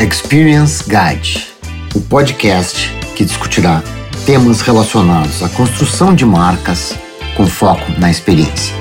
Experience Guide, o podcast que discutirá temas relacionados à construção de marcas com foco na experiência.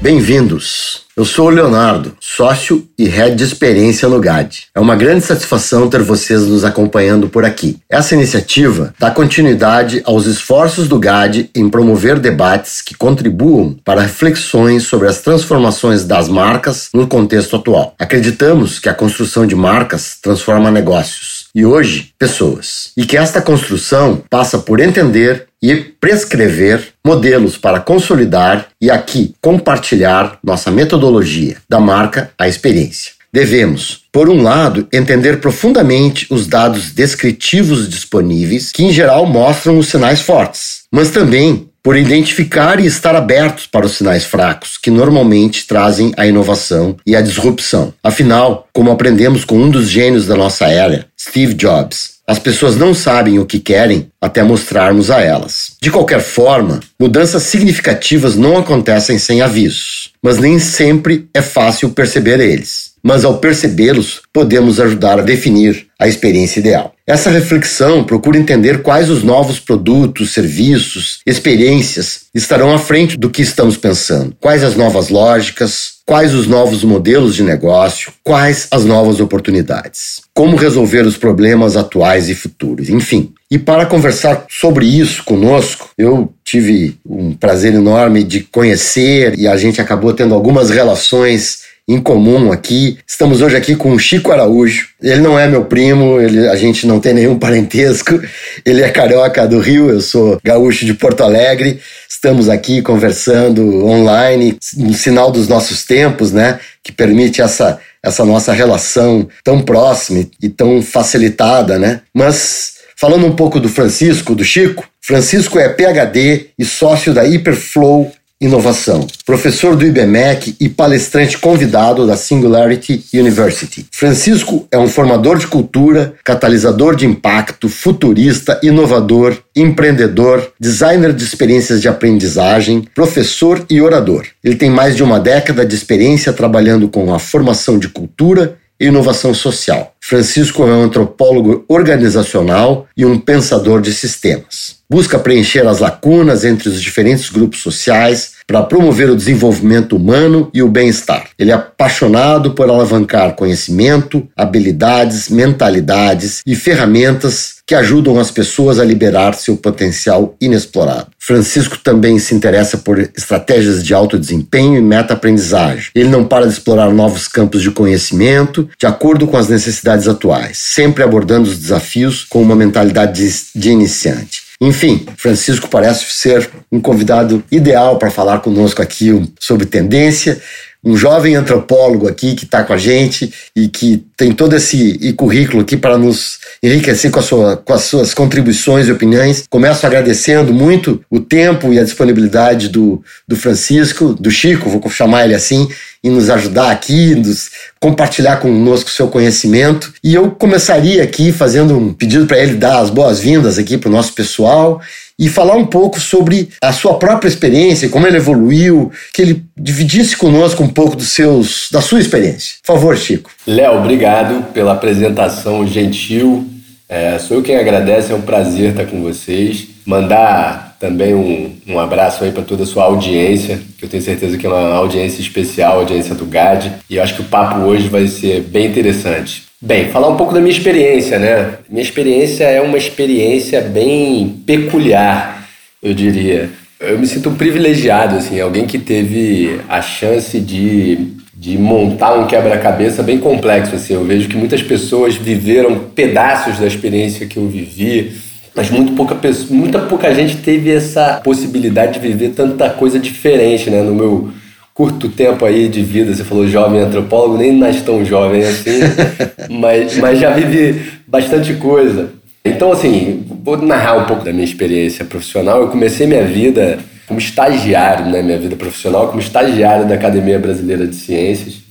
Bem-vindos! Eu sou o Leonardo, sócio e head de experiência no GAD. É uma grande satisfação ter vocês nos acompanhando por aqui. Essa iniciativa dá continuidade aos esforços do GAD em promover debates que contribuam para reflexões sobre as transformações das marcas no contexto atual. Acreditamos que a construção de marcas transforma negócios e hoje pessoas, e que esta construção passa por entender e prescrever modelos para consolidar e aqui compartilhar nossa metodologia da marca à experiência. Devemos, por um lado, entender profundamente os dados descritivos disponíveis, que em geral mostram os sinais fortes, mas também por identificar e estar abertos para os sinais fracos, que normalmente trazem a inovação e a disrupção. Afinal, como aprendemos com um dos gênios da nossa era, Steve Jobs, as pessoas não sabem o que querem até mostrarmos a elas. De qualquer forma, mudanças significativas não acontecem sem avisos, mas nem sempre é fácil perceber eles. Mas ao percebê-los, podemos ajudar a definir a experiência ideal. Essa reflexão procura entender quais os novos produtos, serviços, experiências estarão à frente do que estamos pensando, quais as novas lógicas, quais os novos modelos de negócio, quais as novas oportunidades, como resolver os problemas atuais e futuros, enfim. E para conversar sobre isso conosco, eu tive um prazer enorme de conhecer e a gente acabou tendo algumas relações em comum aqui. Estamos hoje aqui com o Chico Araújo. Ele não é meu primo, ele, a gente não tem nenhum parentesco. Ele é carioca do Rio, eu sou gaúcho de Porto Alegre. Estamos aqui conversando online, um sinal dos nossos tempos, né? Que permite essa, essa nossa relação tão próxima e tão facilitada, né? Mas falando um pouco do Francisco, do Chico, Francisco é PhD e sócio da Hyperflow inovação, professor do IBMEC e palestrante convidado da Singularity University. Francisco é um formador de cultura, catalisador de impacto, futurista, inovador, empreendedor, designer de experiências de aprendizagem, professor e orador. Ele tem mais de uma década de experiência trabalhando com a formação de cultura e inovação social. Francisco é um antropólogo organizacional e um pensador de sistemas. Busca preencher as lacunas entre os diferentes grupos sociais para promover o desenvolvimento humano e o bem-estar. Ele é apaixonado por alavancar conhecimento, habilidades, mentalidades e ferramentas que ajudam as pessoas a liberar seu potencial inexplorado. Francisco também se interessa por estratégias de alto desempenho e meta-aprendizagem. Ele não para de explorar novos campos de conhecimento de acordo com as necessidades atuais, sempre abordando os desafios com uma mentalidade de, iniciante. Enfim, Francisco parece ser um convidado ideal para falar conosco aqui sobre tendência. Um jovem antropólogo aqui que está com a gente e que tem todo esse currículo aqui para nos enriquecer com, sua, com, as suas contribuições e opiniões. Começo agradecendo muito o tempo e a disponibilidade do, do Francisco, do Chico, vou chamar ele assim, em nos ajudar aqui, nos compartilhar conosco o seu conhecimento. E eu começaria aqui fazendo um pedido para ele dar as boas-vindas aqui para o nosso pessoal e falar um pouco sobre a sua própria experiência, como ele evoluiu, que ele dividisse conosco um pouco dos seus, da sua experiência. Por favor, Chico. Léo, obrigado pela apresentação gentil. É, sou eu quem agradece, é um prazer estar com vocês. Mandar também um, um abraço aí para toda a sua audiência, que eu tenho certeza que é uma audiência especial, audiência do GAD, e eu acho que o papo hoje vai ser bem interessante. Bem, falar um pouco da minha experiência, né? Minha experiência é uma experiência bem peculiar, eu diria. Eu me sinto privilegiado, assim, alguém que teve a chance de, de montar um quebra-cabeça bem complexo, assim. Eu vejo que muitas pessoas viveram pedaços da experiência que eu vivi, mas muito pouca, muita pouca gente teve essa possibilidade de viver tanta coisa diferente, né? No meu curto tempo aí de vida, você falou jovem antropólogo, nem mais tão jovem assim, mas, mas já vive bastante coisa. Então, assim, vou narrar um pouco da minha experiência profissional. Eu comecei minha vida como estagiário, né? Minha vida profissional como estagiário da Academia Brasileira de Ciências.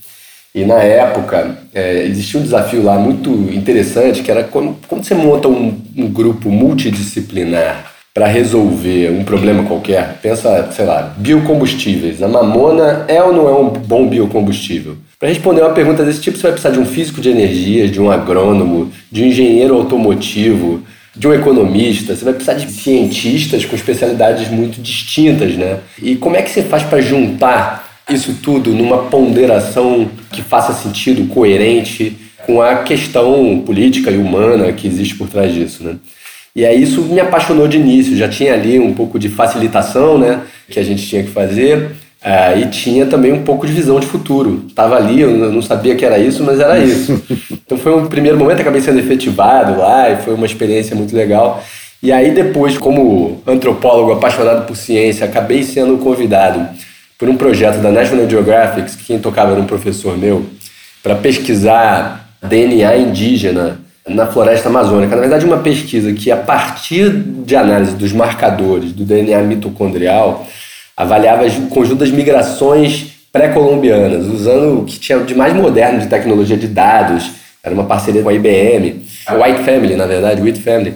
E na época é, existia um desafio lá muito interessante, que era quando, quando você monta um, um grupo multidisciplinar para resolver um problema qualquer, pensa, sei lá, biocombustíveis. A mamona é ou não é um bom biocombustível? Para responder uma pergunta desse tipo, você vai precisar de um físico de energia, de um agrônomo, de um engenheiro automotivo, de um economista, você vai precisar de cientistas com especialidades muito distintas, né? E como é que você faz para juntar isso tudo numa ponderação que faça sentido, coerente com a questão política e humana que existe por trás disso, né? E aí isso me apaixonou de início, já tinha ali um pouco de facilitação, né, que a gente tinha que fazer, uh, e tinha também um pouco de visão de futuro. Estava ali, eu não sabia que era isso, mas era isso. Então foi um primeiro momento, acabei sendo efetivado lá, e foi uma experiência muito legal. E aí depois, como antropólogo apaixonado por ciência, acabei sendo convidado por um projeto da National Geographic, que quem tocava era um professor meu, para pesquisar DNA indígena na floresta amazônica. Na verdade, uma pesquisa que, a partir de análise dos marcadores do DNA mitocondrial, avaliava o conjunto das migrações pré-colombianas, usando o que tinha de mais moderno de tecnologia de dados. Era uma parceria com a IBM, a White Family, na verdade, White Family.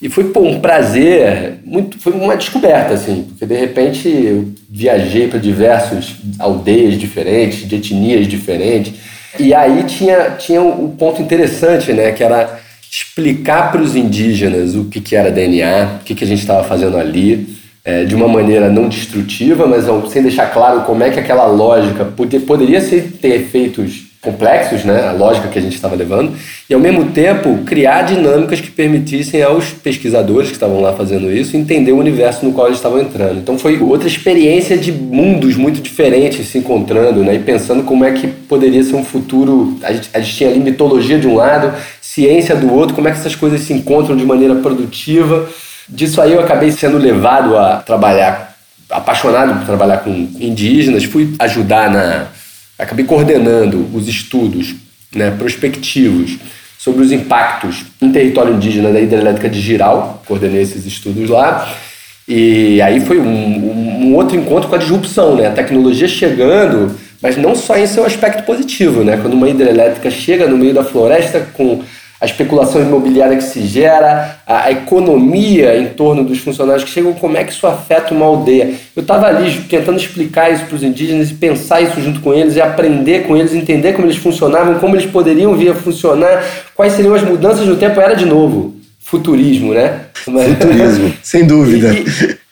E foi pô, um prazer, muito, foi uma descoberta, assim, porque de repente eu viajei para diversas aldeias diferentes, de etnias diferentes, e aí tinha, tinha um ponto interessante, né, que era explicar para os indígenas o que, que era DNA, o que, que a gente estava fazendo ali, é, de uma maneira não destrutiva, mas sem deixar claro como é que aquela lógica poder, poderia ser, ter efeitos complexos, né, a lógica que a gente estava levando, e ao mesmo tempo criar dinâmicas que permitissem aos pesquisadores que estavam lá fazendo isso entender o universo no qual eles estavam entrando. Então foi outra experiência de mundos muito diferentes se encontrando, né, e pensando como é que poderia ser um futuro. A gente, a gente tinha ali mitologia de um lado, ciência do outro, como é que essas coisas se encontram de maneira produtiva. Disso aí eu acabei sendo levado a trabalhar, apaixonado por trabalhar com indígenas, fui ajudar na acabei coordenando os estudos né, prospectivos sobre os impactos em território indígena da hidrelétrica de Giral, coordenei esses estudos lá, e aí foi um, um, outro encontro com a disrupção, né, a tecnologia chegando, mas não só em seu aspecto positivo, né, quando uma hidrelétrica chega no meio da floresta com a especulação imobiliária que se gera, a, a, economia em torno dos funcionários que chegam, como é que isso afeta uma aldeia. Eu estava ali tentando explicar isso para os indígenas e pensar isso junto com eles e aprender com eles, entender como eles funcionavam, como eles poderiam vir a funcionar, quais seriam as mudanças no tempo. Era de novo futurismo, né? Futurismo, sem dúvida.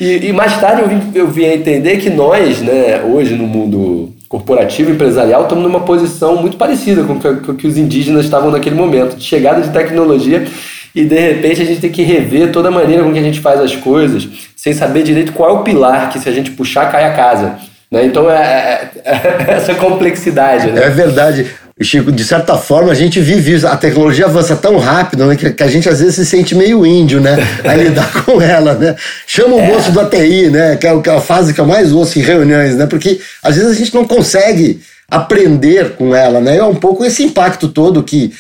E, e, e, mais tarde eu vim, eu vim a entender que nós, né, hoje no mundo corporativo, empresarial, estamos numa posição muito parecida com o que os indígenas estavam naquele momento, de chegada de tecnologia e de repente a gente tem que rever toda a maneira com que a gente faz as coisas, sem saber direito qual é o pilar que se a gente puxar cai a casa. Né? Então é, é, é essa complexidade. Né? É verdade. Chico, de certa forma, a gente vive isso. A tecnologia avança tão rápido né, que, a gente às vezes se sente meio índio, né? A lidar com ela, né? Chama o é. moço do ATI, né? Que é a fase que eu mais ouço em reuniões, né? Porque às vezes a gente não consegue aprender com ela, né? É um pouco esse impacto todo que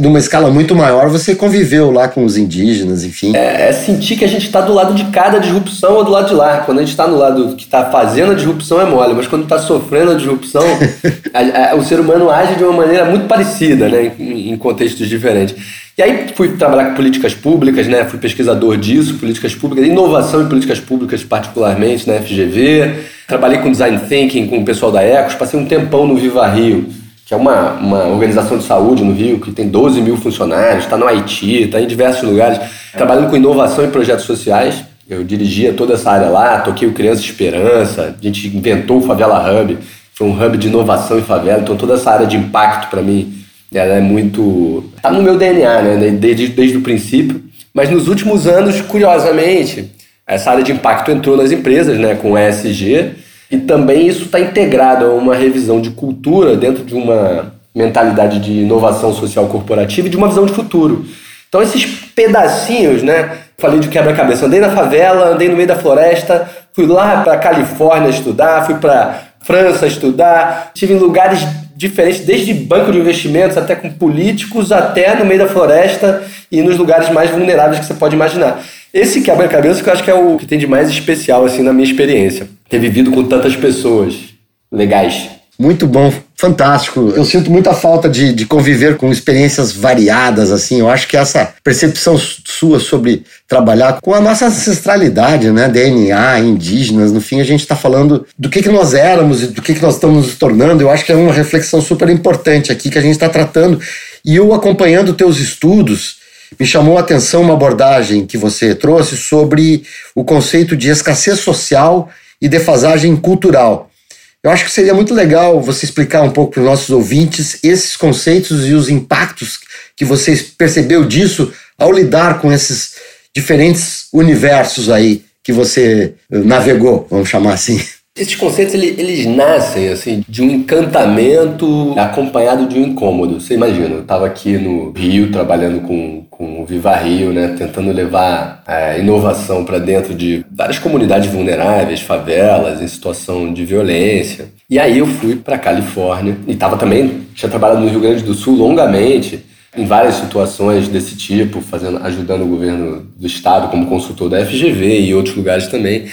numa escala muito maior, você conviveu lá com os indígenas, enfim. É, é sentir que a gente está do lado de cada disrupção ou do lado de lá. Quando a gente está no lado que está fazendo a disrupção é mole, mas quando está sofrendo a disrupção, a, a, o ser humano age de uma maneira muito parecida, né, em, em, contextos diferentes. E aí fui trabalhar com políticas públicas, né, fui pesquisador disso, políticas públicas, inovação em políticas públicas particularmente na FGV. Trabalhei com design thinking com o pessoal da Ecos, passei um tempão no Viva Rio que é uma, uma organização de saúde no Rio, que tem 12 mil funcionários, está no Haiti, está em diversos lugares, trabalhando com inovação e projetos sociais. Eu dirigia toda essa área lá, toquei o Criança Esperança, a gente inventou o Favela Hub, foi um hub de inovação em favela, então toda essa área de impacto para mim, ela é muito... está no meu DNA, né, desde, desde o princípio. Mas nos últimos anos, curiosamente, essa área de impacto entrou nas empresas, né, com o ESG, e também isso está integrado a uma revisão de cultura dentro de uma mentalidade de inovação social corporativa e de uma visão de futuro. Então, esses pedacinhos, né? Falei de quebra-cabeça. Andei na favela, andei no meio da floresta, fui lá para Califórnia estudar, fui para França estudar, estive em lugares diferentes, desde banco de investimentos até com políticos, até no meio da floresta e nos lugares mais vulneráveis que você pode imaginar. Esse quebra-cabeça que eu acho que é o que tem de mais especial assim na minha experiência ter vivido com tantas pessoas legais. Muito bom, fantástico. Eu sinto muita falta de, de, conviver com experiências variadas, assim. Eu acho que essa percepção sua sobre trabalhar com a nossa ancestralidade, né? DNA, indígenas, no fim a gente está falando do que, que nós éramos e do que, que nós estamos nos tornando. Eu acho que é uma reflexão super importante aqui que a gente está tratando. E eu acompanhando teus estudos, me chamou a atenção uma abordagem que você trouxe sobre o conceito de escassez social e defasagem cultural. Eu acho que seria muito legal você explicar um pouco para os nossos ouvintes esses conceitos e os impactos que você percebeu disso ao lidar com esses diferentes universos aí que você navegou, vamos chamar assim. Esses conceitos eles, eles, nascem assim de um encantamento acompanhado de um incômodo. Você imagina, eu estava aqui no Rio trabalhando com, com o Viva Rio, né, tentando levar é, inovação para dentro de várias comunidades vulneráveis, favelas, em situação de violência. E aí eu fui para Califórnia e estava também tinha trabalhado no Rio Grande do Sul longamente em várias situações desse tipo, fazendo, ajudando o governo do estado como consultor da FGV e outros lugares também.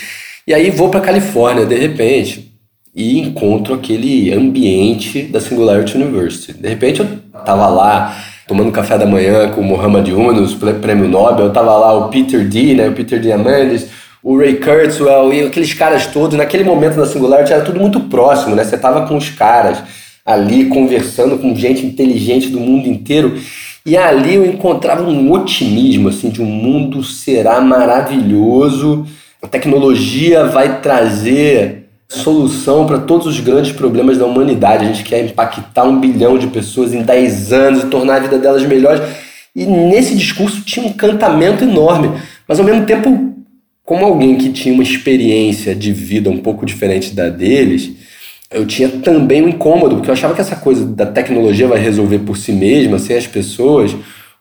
E aí vou para Califórnia de repente e encontro aquele ambiente da Singularity University. De repente eu tava lá tomando café da manhã com o Muhammad Yunus, prêmio Nobel, tava lá o Peter D, né, o Peter Diamandis, o Ray Kurzweil e aqueles caras todos. Naquele momento da Singularity era tudo muito próximo, né? Você tava com os caras ali conversando com gente inteligente do mundo inteiro. E ali eu encontrava um otimismo assim de um mundo será maravilhoso a tecnologia vai trazer solução para todos os grandes problemas da humanidade. A gente quer impactar um bilhão de pessoas em 10 anos e tornar a vida delas melhores. E nesse discurso tinha um encantamento enorme. Mas ao mesmo tempo, como alguém que tinha uma experiência de vida um pouco diferente da deles, eu tinha também um incômodo, porque eu achava que essa coisa da tecnologia vai resolver por si mesma, sem as pessoas,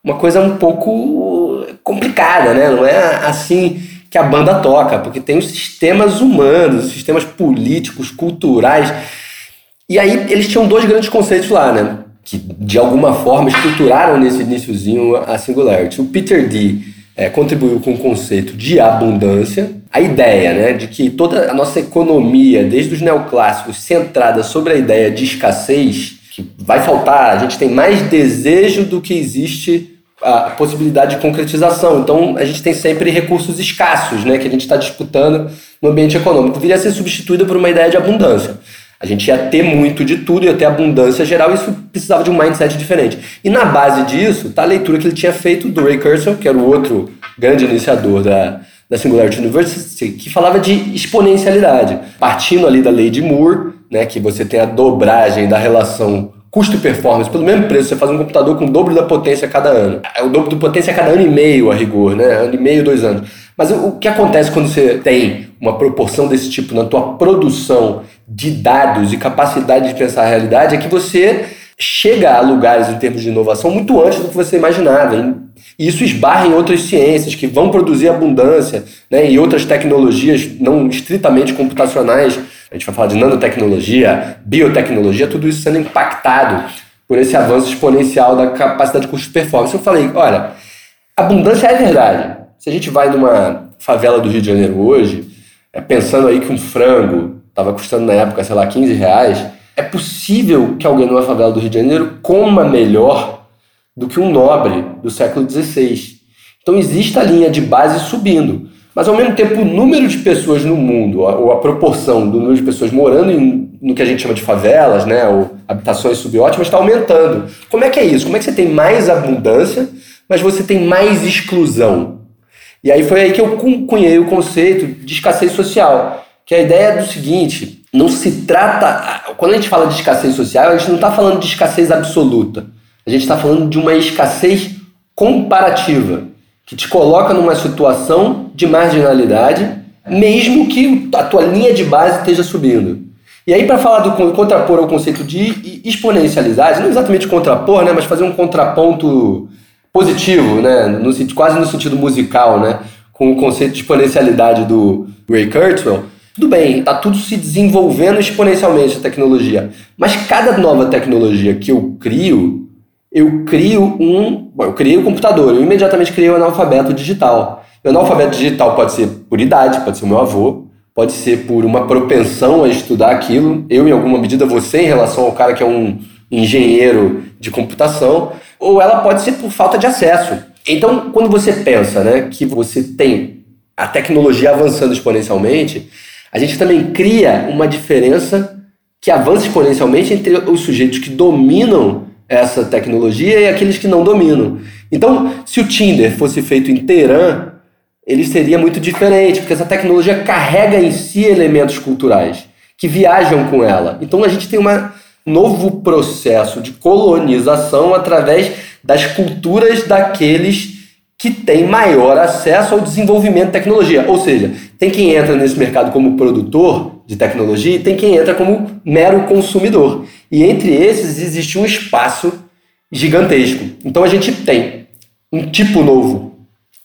uma coisa um pouco complicada, né? Não é assim que a banda toca, porque tem os sistemas humanos, os sistemas políticos, culturais. E aí eles tinham dois grandes conceitos lá, né? Que de alguma forma estruturaram nesse iníciozinho a Singularity. O Peter D é, contribuiu com o conceito de abundância, a ideia né, de que toda a nossa economia, desde os neoclássicos, centrada sobre a ideia de escassez, que vai faltar, a gente tem mais desejo do que existe a possibilidade de concretização. Então, a gente tem sempre recursos escassos, né, que a gente está disputando no ambiente econômico. Viria a ser substituída por uma ideia de abundância. A gente ia ter muito de tudo, ia ter abundância geral, e isso precisava de um mindset diferente. E na base disso, está a leitura que ele tinha feito do Ray Kurzweil, que era o outro grande iniciador da, da Singularity University, que falava de exponencialidade, partindo ali da lei de Moore, né, que você tem a dobragem da relação custo e performance, pelo mesmo preço, você faz um computador com o dobro da potência cada ano. É o dobro da potência cada ano e meio, a rigor, né? Ano e meio, dois anos. Mas o que acontece quando você tem uma proporção desse tipo na tua produção de dados e capacidade de pensar a realidade é que você chega a lugares em termos de inovação muito antes do que você imaginava. E isso esbarra em outras ciências que vão produzir abundância, né, e outras tecnologias não estritamente computacionais a gente vai falar de nanotecnologia, biotecnologia, tudo isso sendo impactado por esse avanço exponencial da capacidade de custo-performance. Eu falei, olha, abundância é verdade. Se a gente vai numa favela do Rio de Janeiro hoje, é, pensando aí que um frango estava custando na época, sei lá, 15 reais, é possível que alguém numa favela do Rio de Janeiro coma melhor do que um nobre do século XVI. Então existe a linha de base subindo. Mas, ao mesmo tempo, o número de pessoas no mundo, ou a proporção do número de pessoas morando em, no que a gente chama de favelas, né, ou habitações subótimas, está aumentando. Como é que é isso? Como é que você tem mais abundância, mas você tem mais exclusão? E aí foi aí que eu cunhei o conceito de escassez social, que a ideia é do seguinte, não se trata... Quando a gente fala de escassez social, a gente não está falando de escassez absoluta. A gente está falando de uma escassez comparativa que te coloca numa situação de marginalidade, mesmo que a tua linha de base esteja subindo. E aí, para falar do contrapor ao conceito de exponencialidade, não exatamente contrapor, né, mas fazer um contraponto positivo, né, no, quase no sentido musical, né, com o conceito de exponencialidade do Ray Kurzweil, tudo bem, está tudo se desenvolvendo exponencialmente a tecnologia, mas cada nova tecnologia que eu crio, eu crio um. Bom, eu criei o um computador, eu imediatamente criei o um analfabeto digital. O analfabeto digital pode ser por idade, pode ser o meu avô, pode ser por uma propensão a estudar aquilo, eu em alguma medida, você em relação ao cara que é um engenheiro de computação, ou ela pode ser por falta de acesso. Então, quando você pensa né, que você tem a tecnologia avançando exponencialmente, a gente também cria uma diferença que avança exponencialmente entre os sujeitos que dominam essa tecnologia e aqueles que não dominam. Então, se o Tinder fosse feito em Teherã, ele seria muito diferente, porque essa tecnologia carrega em si elementos culturais que viajam com ela. Então a gente tem um novo processo de colonização através das culturas daqueles que têm maior acesso ao desenvolvimento de tecnologia. Ou seja, tem quem entra nesse mercado como produtor de tecnologia e tem quem entra como mero consumidor. E entre esses existe um espaço gigantesco. Então a gente tem um tipo novo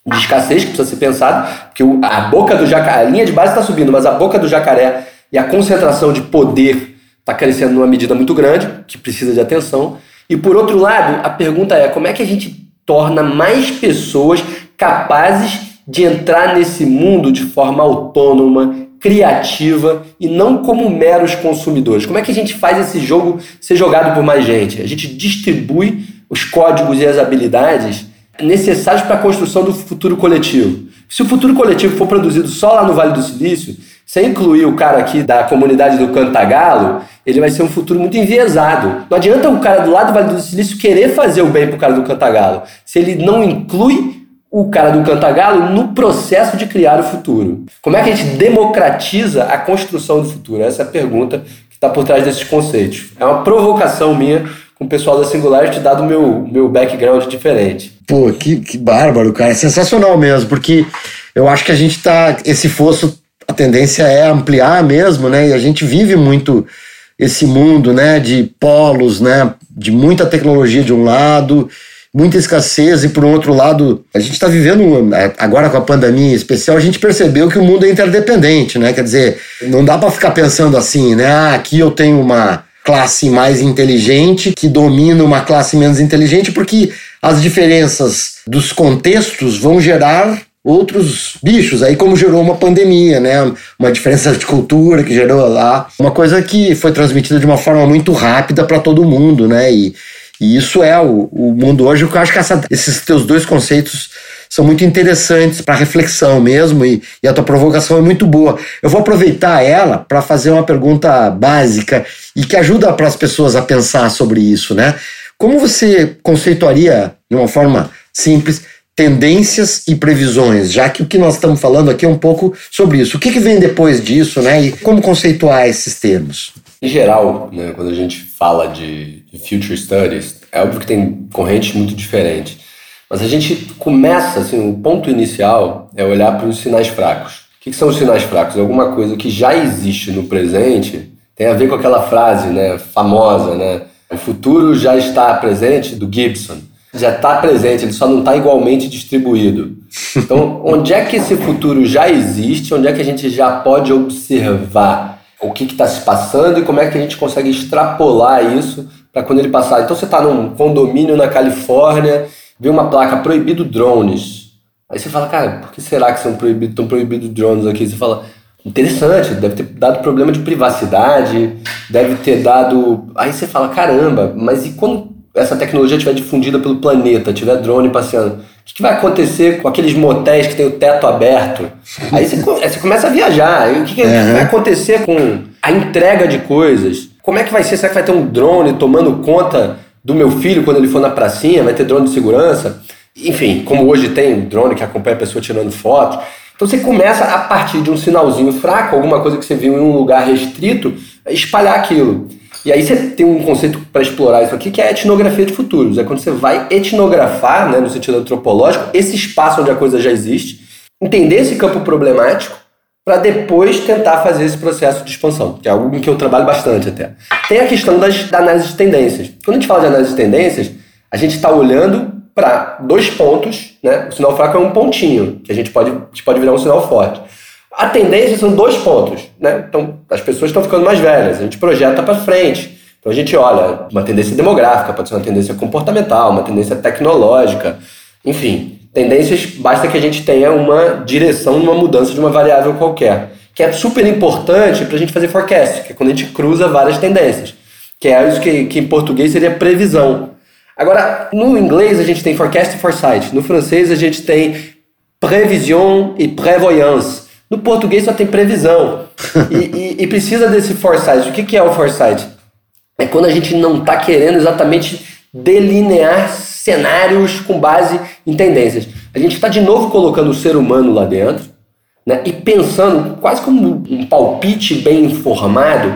de escassez que precisa ser pensado, porque a boca do jacaré, a linha de base está subindo, mas a boca do jacaré e a concentração de poder está crescendo numa medida muito grande, que precisa de atenção. E por outro lado, a pergunta é como é que a gente torna mais pessoas capazes de entrar nesse mundo de forma autônoma, criativa e não como meros consumidores. Como é que a gente faz esse jogo ser jogado por mais gente? A gente distribui os códigos e as habilidades necessários para a construção do futuro coletivo. Se o futuro coletivo for produzido só lá no Vale do Silício, sem incluir o cara aqui da comunidade do Cantagalo, ele vai ser um futuro muito enviesado. Não adianta o cara do lado do Vale do Silício querer fazer o bem para o cara do Cantagalo, se ele não inclui o cara do Cantagalo no processo de criar o futuro. Como é que a gente democratiza a construção do futuro? Essa é a pergunta que está por trás desses conceitos. É uma provocação minha com o pessoal da Singularity, dado o meu, meu background diferente. Pô, que, que bárbaro, cara. É sensacional mesmo, porque eu acho que a gente tá. Esse fosso, a tendência é ampliar mesmo, né? E a gente vive muito esse mundo, né? De polos, né? De muita tecnologia de um lado, muita escassez, e por um outro lado, a gente está vivendo, agora com a pandemia em especial, a gente percebeu que o mundo é interdependente, né? Quer dizer, não dá para ficar pensando assim, né? Ah, aqui eu tenho uma classe mais inteligente que domina uma classe menos inteligente, porque as diferenças dos contextos vão gerar outros bichos, aí como gerou uma pandemia, né? Uma diferença de cultura que gerou lá, uma coisa que foi transmitida de uma forma muito rápida para todo mundo, né? E, e isso é o, o mundo hoje. Eu acho que essa, esses teus dois conceitos são muito interessantes para reflexão mesmo e, e, a tua provocação é muito boa. Eu vou aproveitar ela para fazer uma pergunta básica e que ajuda para as pessoas a pensar sobre isso, né? Como você conceituaria, de uma forma simples, tendências e previsões, já que o que nós estamos falando aqui é um pouco sobre isso. O que, que vem depois disso, né? E como conceituar esses termos? Em geral, né, quando a gente fala de, future studies, é óbvio que tem correntes muito diferentes. Mas a gente começa, assim, o ponto inicial é olhar para os sinais fracos. O que, que são os sinais fracos? É alguma coisa que já existe no presente, tem a ver com aquela frase né, famosa, né? O futuro já está presente, do Gibson. Já está presente, ele só não está igualmente distribuído. Então, onde é que esse futuro já existe? Onde é que a gente já pode observar o que está se passando e como é que a gente consegue extrapolar isso para quando ele passar? Então, você está num condomínio na Califórnia vê uma placa proibido drones. Aí você fala, cara, por que será que são proibidos, estão proibidos drones aqui? Você fala, interessante, deve ter dado problema de privacidade, deve ter dado. Aí você fala, caramba, mas e quando essa tecnologia estiver difundida pelo planeta, tiver drone passeando, o que, que vai acontecer com aqueles motéis que tem o teto aberto? Aí você, você começa a viajar. o que, que, uhum. vai acontecer com a entrega de coisas? Como é que vai ser? Será que vai ter um drone tomando conta do meu filho quando ele for na pracinha, vai ter drone de segurança. Enfim, como hoje tem drone que acompanha a pessoa tirando foto. Então você começa a partir de um sinalzinho fraco, alguma coisa que você viu em um lugar restrito, espalhar aquilo. E aí você tem um conceito para explorar isso aqui que é a etnografia de futuros. É quando você vai etnografar, né, no sentido antropológico, esse espaço onde a coisa já existe, entender esse campo problemático para depois tentar fazer esse processo de expansão, que é algo em que eu trabalho bastante até. Tem a questão das, da análise de tendências. Quando a gente fala de análise de tendências, a gente está olhando para dois pontos, né? O sinal fraco é um pontinho, que a gente pode, que pode virar um sinal forte. A tendência são dois pontos, né? Então, as pessoas estão ficando mais velhas, a gente projeta para frente. Então, a gente olha uma tendência demográfica, pode ser uma tendência comportamental, uma tendência tecnológica, enfim. Tendências, basta que a gente tenha uma direção, uma mudança de uma variável qualquer, que é super importante para a gente fazer forecast, que é quando a gente cruza várias tendências, que é isso que, que em português seria previsão. Agora, no inglês a gente tem forecast e foresight, no francês a gente tem prevision e prévoyance. No português só tem previsão. e, e, e, precisa desse foresight. O que, que é o foresight? É quando a gente não está querendo exatamente delinear cenários com base em tendências. A gente está de novo colocando o ser humano lá dentro né, e pensando quase como um palpite bem informado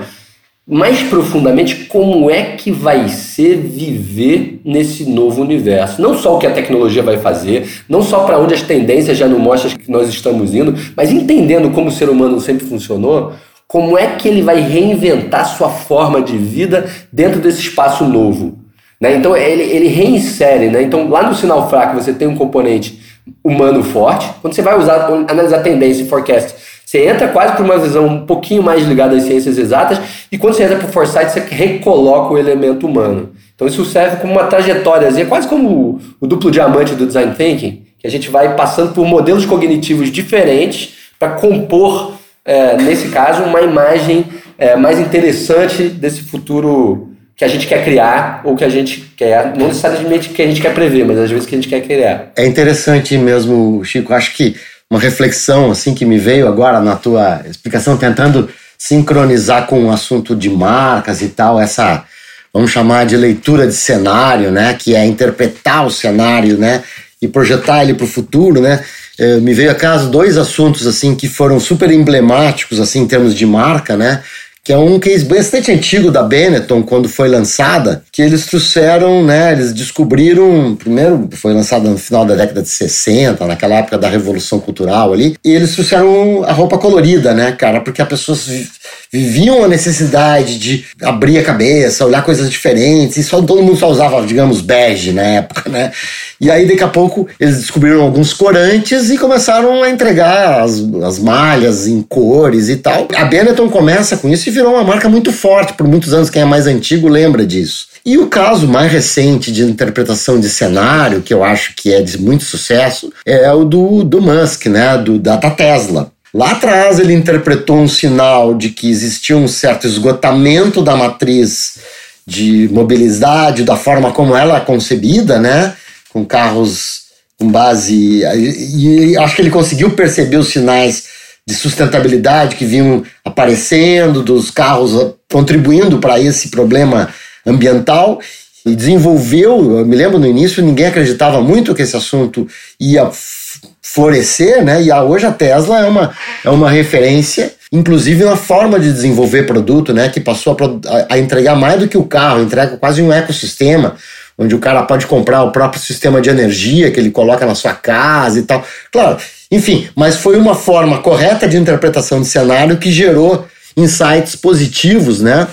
mais profundamente como é que vai ser viver nesse novo universo. Não só o que a tecnologia vai fazer, não só para onde as tendências já não mostram que nós estamos indo, mas entendendo como o ser humano sempre funcionou, como é que ele vai reinventar sua forma de vida dentro desse espaço novo. Né? Então ele, ele reinsere. Né? Então lá no sinal fraco você tem um componente humano forte. Quando você vai usar, analisar tendência e forecast, você entra quase por uma visão um pouquinho mais ligada às ciências exatas, e quando você entra para o Foresight, você recoloca o elemento humano. Então isso serve como uma trajetória, é quase como o, o duplo diamante do Design Thinking, que a gente vai passando por modelos cognitivos diferentes para compor, é, nesse caso, uma imagem é, mais interessante desse futuro que a gente quer criar ou que a gente quer, não necessariamente que a gente quer prever, mas às vezes que a gente quer criar. É interessante mesmo, Chico. Acho que uma reflexão assim que me veio agora na tua explicação, tentando sincronizar com o assunto de marcas e tal, essa vamos chamar de leitura de cenário, né, que é interpretar o cenário, né, e projetar ele para o futuro, né. É, me veio a caso dois assuntos assim que foram super emblemáticos assim em termos de marca, né que é um case bastante antigo da Benetton, quando foi lançada, que eles trouxeram, né, eles descobriram, primeiro foi lançada no final da década de 60, naquela época da Revolução Cultural ali, e eles trouxeram a roupa colorida, né, cara, porque as pessoas viviam a necessidade de abrir a cabeça, olhar coisas diferentes, e só todo mundo só usava, digamos, bege na época, né? E aí, daqui a pouco, eles descobriram alguns corantes e começaram a entregar as, as malhas em cores e tal. A Benetton começa com isso e virou uma marca muito forte por muitos anos. Quem é mais antigo lembra disso. E o caso mais recente de interpretação de cenário, que eu acho que é de muito sucesso, é o do, do Musk, né? Do, da, da Tesla. Lá atrás ele interpretou um sinal de que existia um certo esgotamento da matriz de mobilidade, da forma como ela é concebida, né? Com carros com base. E acho que ele conseguiu perceber os sinais de sustentabilidade que vinham aparecendo, dos carros contribuindo para esse problema ambiental e desenvolveu. Eu me lembro no início, ninguém acreditava muito que esse assunto ia florescer, né? E hoje a Tesla é uma, é uma referência, inclusive na forma de desenvolver produto, né? Que passou a, a entregar mais do que o carro, entrega quase um ecossistema, onde o cara pode comprar o próprio sistema de energia que ele coloca na sua casa e tal. Claro, enfim, mas foi uma forma correta de interpretação de cenário que gerou insights positivos, né?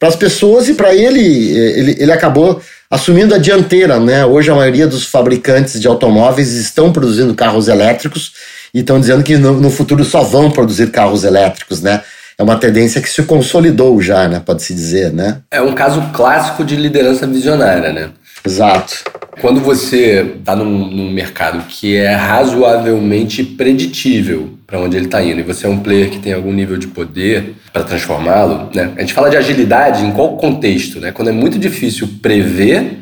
Para as pessoas e para ele, ele, ele acabou assumindo a dianteira, né? Hoje a maioria dos fabricantes de automóveis estão produzindo carros elétricos e estão dizendo que no, no futuro só vão produzir carros elétricos, né? É uma tendência que se consolidou já, né? Pode-se dizer, né? É um caso clássico de liderança visionária, né? Exato. Quando você está num, num, mercado que é razoavelmente preditível para onde ele está indo, e você é um player que tem algum nível de poder para transformá-lo, né? A gente fala de agilidade em qual contexto, né? Quando é muito difícil prever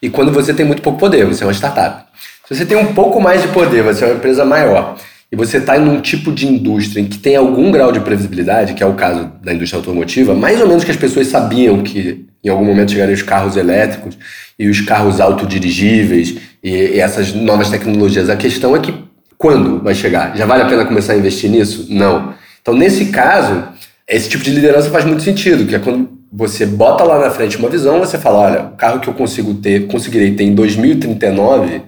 e quando você tem muito pouco poder, você é uma startup. Se você tem um pouco mais de poder, você é uma empresa maior, e você está em um tipo de indústria em que tem algum grau de previsibilidade, que é o caso da indústria automotiva, mais ou menos que as pessoas sabiam que em algum momento chegariam os carros elétricos e os carros autodirigíveis e, e essas novas tecnologias. A questão é que quando vai chegar? Já vale a pena começar a investir nisso? Não. Então, nesse caso, esse tipo de liderança faz muito sentido, que é quando você bota lá na frente uma visão, você fala, olha, o carro que eu consigo ter, conseguirei ter em 2039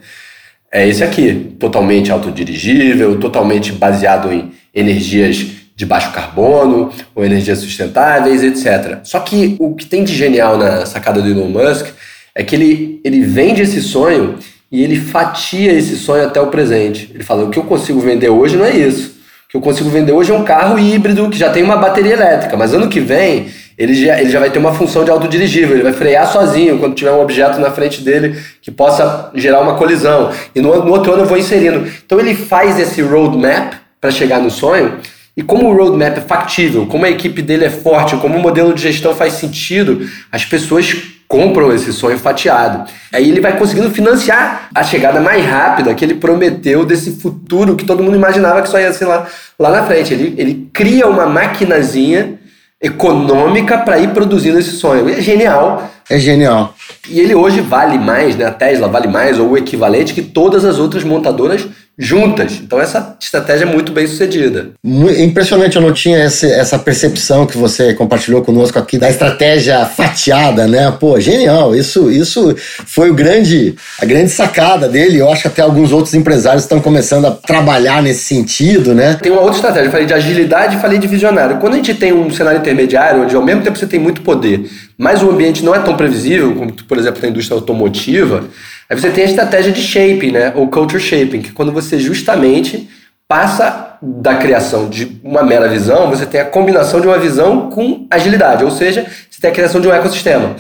é esse aqui, totalmente autodirigível, totalmente baseado em energias de baixo carbono ou energias sustentáveis, etc. Só que o que tem de genial na sacada do Elon Musk é que ele, ele vende esse sonho e ele fatia esse sonho até o presente. Ele fala: o que eu consigo vender hoje não é isso. O que eu consigo vender hoje é um carro híbrido que já tem uma bateria elétrica, mas ano que vem ele já, ele já vai ter uma função de autodirigível, ele vai frear sozinho quando tiver um objeto na frente dele que possa gerar uma colisão. E no, no outro ano eu vou inserindo. Então ele faz esse roadmap para chegar no sonho E como o roadmap é factível, como a equipe dele é forte, como o modelo de gestão faz sentido, as pessoas compram esse sonho fatiado. Aí ele vai conseguindo financiar a chegada mais rápida que ele prometeu desse futuro que todo mundo imaginava que só ia ser lá, lá na frente. Ele, ele cria uma maquinazinha econômica para ir produzindo esse sonho. É genial. É genial. E ele hoje vale mais, né? A Tesla vale mais ou o equivalente que todas as outras montadoras juntas. Então essa estratégia é muito bem sucedida. Impressionante, eu não tinha esse, essa percepção que você compartilhou conosco aqui da estratégia fatiada, né? Pô, genial. Isso, isso foi o grande, a grande sacada dele. Eu acho que até alguns outros empresários estão começando a trabalhar nesse sentido, né? Tem uma outra estratégia. Eu falei de agilidade e falei de visionário. Quando a gente tem um cenário intermediário, onde ao mesmo tempo você tem muito poder, mas o ambiente não é tão previsível, como por exemplo na indústria automotiva, Aí você tem a estratégia de shaping, né? Ou culture shaping, que quando você justamente passa da criação de uma mera visão, você tem a combinação de uma visão com agilidade, ou seja, você tem a criação de um ecossistema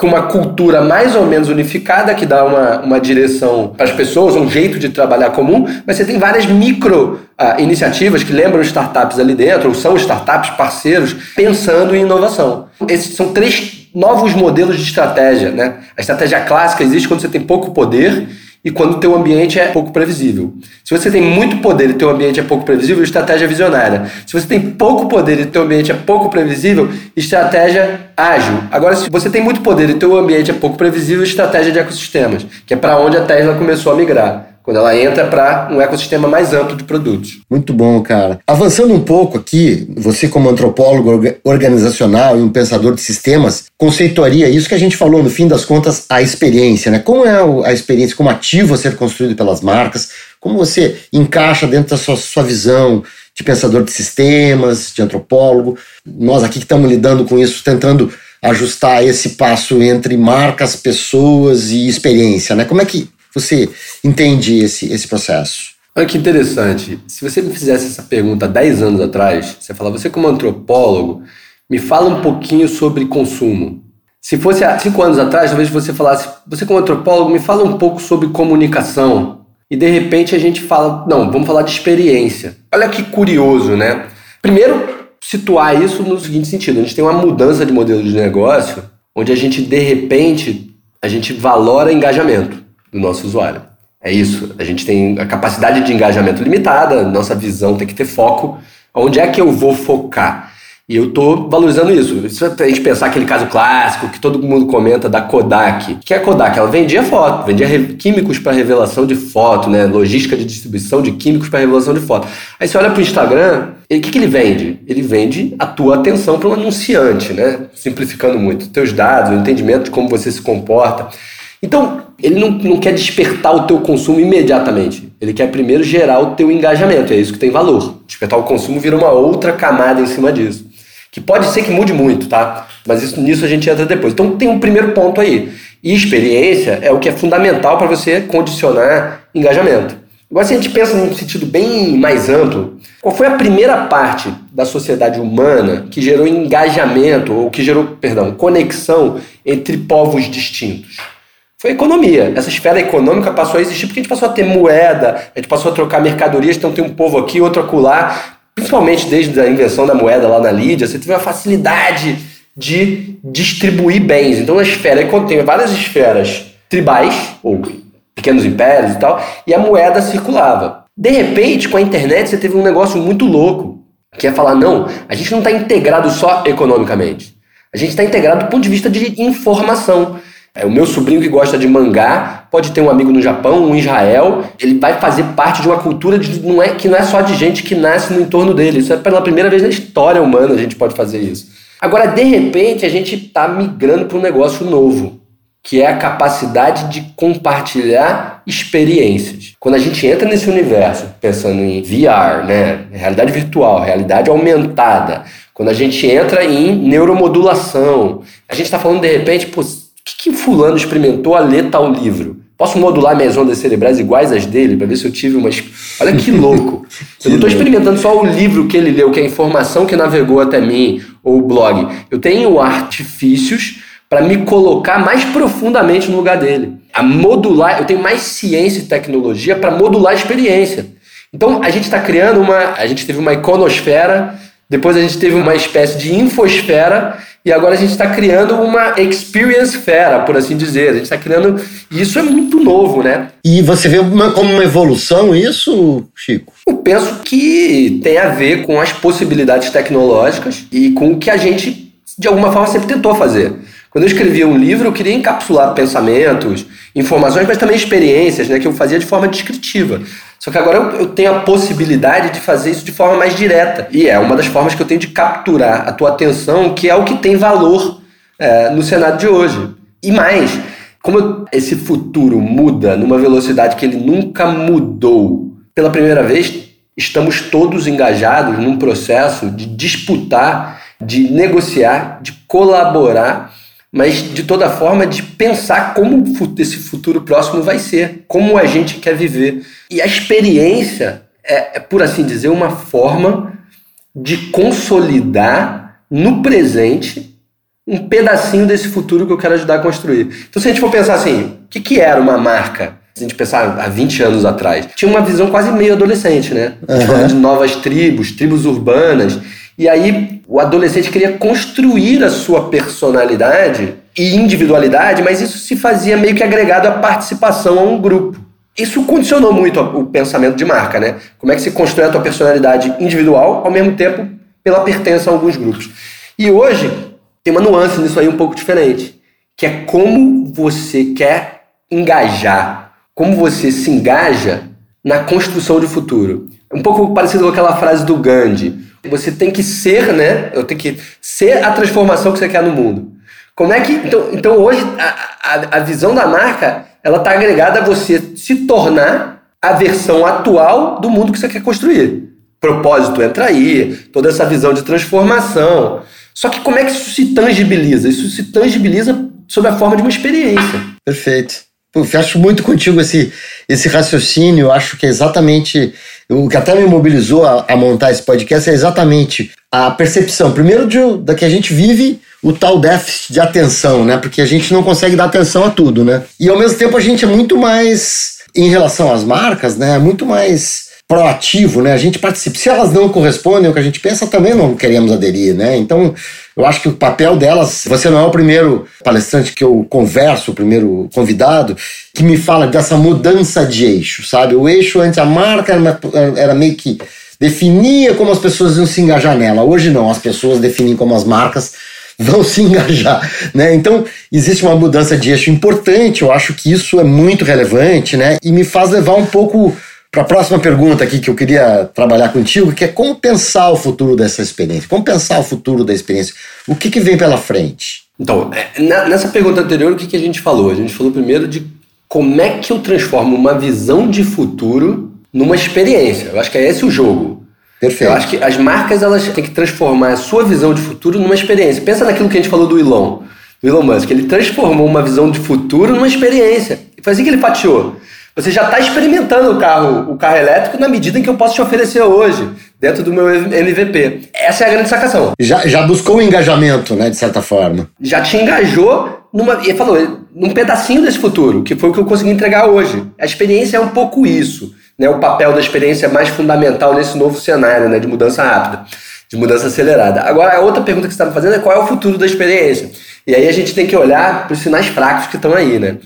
com uma cultura mais ou menos unificada, que dá uma, uma direção para as pessoas, um jeito de trabalhar comum, mas você tem várias micro uh, iniciativas que lembram startups ali dentro, ou são startups parceiros, pensando em inovação. Esses são três novos modelos de estratégia. Né? A estratégia clássica existe quando você tem pouco poder e quando o teu ambiente é pouco previsível. Se você tem muito poder e teu ambiente é pouco previsível, estratégia visionária. Se você tem pouco poder e teu ambiente é pouco previsível, estratégia ágil. Agora, se você tem muito poder e teu ambiente é pouco previsível, estratégia de ecossistemas, que é para onde a Tesla começou a migrar quando ela entra para um ecossistema mais amplo de produtos. Muito bom, cara. Avançando um pouco aqui, você como antropólogo organizacional e um pensador de sistemas, conceituaria isso que a gente falou, no fim das contas, a experiência, né? Como é a experiência, como ativo a ser construído pelas marcas, como você encaixa dentro da sua, sua visão de pensador de sistemas, de antropólogo. Nós aqui que estamos lidando com isso, tentando ajustar esse passo entre marcas, pessoas e experiência, né? Como é que você entende esse, esse processo? Olha que interessante. Se você me fizesse essa pergunta 10 anos atrás, você fala, você como antropólogo, me fala um pouquinho sobre consumo. Se fosse há 5 anos atrás, talvez você falasse, você como antropólogo, me fala um pouco sobre comunicação. E de repente a gente fala, não, vamos falar de experiência. Olha que curioso, né? Primeiro, situar isso no seguinte sentido: a gente tem uma mudança de modelo de negócio, onde a gente, de repente, a gente valora engajamento do nosso usuário. É isso. A gente tem a capacidade de engajamento limitada, nossa visão tem que ter foco. Onde é que eu vou focar? E eu estou valorizando isso. Se a gente pensar aquele caso clássico que todo mundo comenta da Kodak. que é a Kodak? Ela vendia foto, vendia químicos para revelação de foto, né? logística de distribuição de químicos para revelação de foto. Aí você olha para o Instagram, o que, que ele vende? Ele vende a tua atenção para um anunciante, né? simplificando muito. Teus dados, o entendimento de como você se comporta. Então, ele não, não quer despertar o teu consumo imediatamente. Ele quer primeiro gerar o teu engajamento. É isso que tem valor. Despertar o consumo vira uma outra camada em cima disso. Que pode ser que mude muito, tá? Mas isso, nisso a gente entra depois. Então tem um primeiro ponto aí. E experiência é o que é fundamental para você condicionar engajamento. Agora, se a gente pensa num sentido bem mais amplo, qual foi a primeira parte da sociedade humana que gerou engajamento, ou que gerou, perdão, conexão entre povos distintos? Foi a economia. Essa esfera econômica passou a existir porque a gente passou a ter moeda, a gente passou a trocar mercadorias, então tem um povo aqui, outro acolá. Principalmente desde a invenção da moeda lá na Lídia, você teve uma facilidade de distribuir bens. Então a esfera tem várias esferas tribais, ou pequenos impérios e tal, e a moeda circulava. De repente, com a internet, você teve um negócio muito louco, que é falar, não, a gente não está integrado só economicamente. A gente está integrado do ponto de vista de informação. É, o meu sobrinho que gosta de mangá pode ter um amigo no Japão, um em Israel, ele vai fazer parte de uma cultura de, não é, que não é só de gente que nasce no entorno dele. Isso é pela primeira vez na história humana a gente pode fazer isso. Agora, de repente, a gente está migrando para um negócio novo, que é a capacidade de compartilhar experiências. Quando a gente entra nesse universo, pensando em VR, né, realidade virtual, realidade aumentada, quando a gente entra em neuromodulação, a gente está falando de repente, pô, que, que fulano experimentou a ler tal livro? Posso modular minhas ondas cerebrais iguais às dele para ver se eu tive uma. Olha que louco! que eu não estou experimentando só o livro que ele leu, que é a informação que navegou até mim, ou o blog. Eu tenho artifícios para me colocar mais profundamente no lugar dele. A modular, eu tenho mais ciência e tecnologia para modular a experiência. Então a gente está criando uma. A gente teve uma iconosfera, depois a gente teve uma espécie de infosfera, e agora a gente está criando uma experience fera, por assim dizer. A gente está criando. E isso é muito novo, né? E você vê uma, como uma evolução isso, Chico? Eu penso que tem a ver com as possibilidades tecnológicas e com o que a gente, de alguma forma, sempre tentou fazer. Quando eu escrevia um livro, eu queria encapsular pensamentos, informações, mas também experiências, né, que eu fazia de forma descritiva. Só que agora eu, eu, tenho a possibilidade de fazer isso de forma mais direta. E é uma das formas que eu tenho de capturar a tua atenção, que é o que tem valor é, no cenário de hoje. E mais, como esse futuro muda numa velocidade que ele nunca mudou pela primeira vez, estamos todos engajados num processo de disputar, de negociar, de colaborar mas de toda forma de pensar como esse futuro próximo vai ser, como a gente quer viver. E a experiência é, é por assim dizer, uma forma de consolidar no presente um pedacinho desse futuro que eu quero ajudar a construir. Então, se a gente for pensar assim, o que, que era uma marca? A gente pensar há 20 anos atrás, tinha uma visão quase meio adolescente, né? Uhum. Falando de novas tribos, tribos urbanas. E aí o adolescente queria construir a sua personalidade e individualidade, mas isso se fazia meio que agregado à participação a um grupo. Isso condicionou muito o pensamento de marca, né? Como é que se constrói a tua personalidade individual ao mesmo tempo pela pertença a alguns grupos. E hoje tem uma nuance nisso aí um pouco diferente, que é como você quer engajar, como você se engaja na construção de futuro. Um pouco parecido com aquela frase do Gandhi você tem que ser, né? Eu tenho que ser a transformação que você quer no mundo. Como é que. Então, então hoje, a, a, a visão da marca ela está agregada a você se tornar a versão atual do mundo que você quer construir. Propósito entra aí, toda essa visão de transformação. Só que como é que isso se tangibiliza? Isso se tangibiliza sob a forma de uma experiência. Perfeito. Eu acho muito contigo esse, esse raciocínio. Eu acho que é exatamente o que até me mobilizou a, a montar esse podcast é exatamente a percepção, primeiro, de, da que a gente vive o tal déficit de atenção, né? Porque a gente não consegue dar atenção a tudo, né? E ao mesmo tempo a gente é muito mais, em relação às marcas, né? Muito mais proativo, né? A gente participa. Se elas não correspondem ao que a gente pensa, também não queremos aderir, né? Então, eu acho que o papel delas, você não é o primeiro palestrante que eu converso, o primeiro convidado, que me fala dessa mudança de eixo, sabe? O eixo antes a marca era, meio que definia como as pessoas iam se engajar nela. Hoje não, as pessoas definem como as marcas vão se engajar, né? Então, existe uma mudança de eixo importante, eu acho que isso é muito relevante, né? E me faz levar um pouco para a próxima pergunta aqui que eu queria trabalhar contigo, que é como pensar o futuro dessa experiência, como pensar o futuro da experiência, o que, que vem pela frente? Então, é, nessa pergunta anterior, o que, que a gente falou? A gente falou primeiro de como é que eu transformo uma visão de futuro numa experiência. Eu acho que é esse o jogo. Perfeito. Eu acho que as marcas elas têm que transformar a sua visão de futuro numa experiência. Pensa naquilo que a gente falou do Elon, do Elon Musk. Ele transformou uma visão de futuro numa experiência. E foi assim que ele fatiou. Você já está experimentando o carro, o carro elétrico na medida em que eu posso te oferecer hoje, dentro do meu MVP. Essa é a grande sacação. Já, já buscou o engajamento, né, de certa forma. Já te engajou numa, e falou, num pedacinho desse futuro, que foi o que eu consegui entregar hoje. A experiência é um pouco isso. Né, o papel da experiência é mais fundamental nesse novo cenário né, de mudança rápida, de mudança acelerada. Agora, a outra pergunta que você está me fazendo é qual é o futuro da experiência? E aí a gente tem que olhar para os sinais fracos que estão aí, né?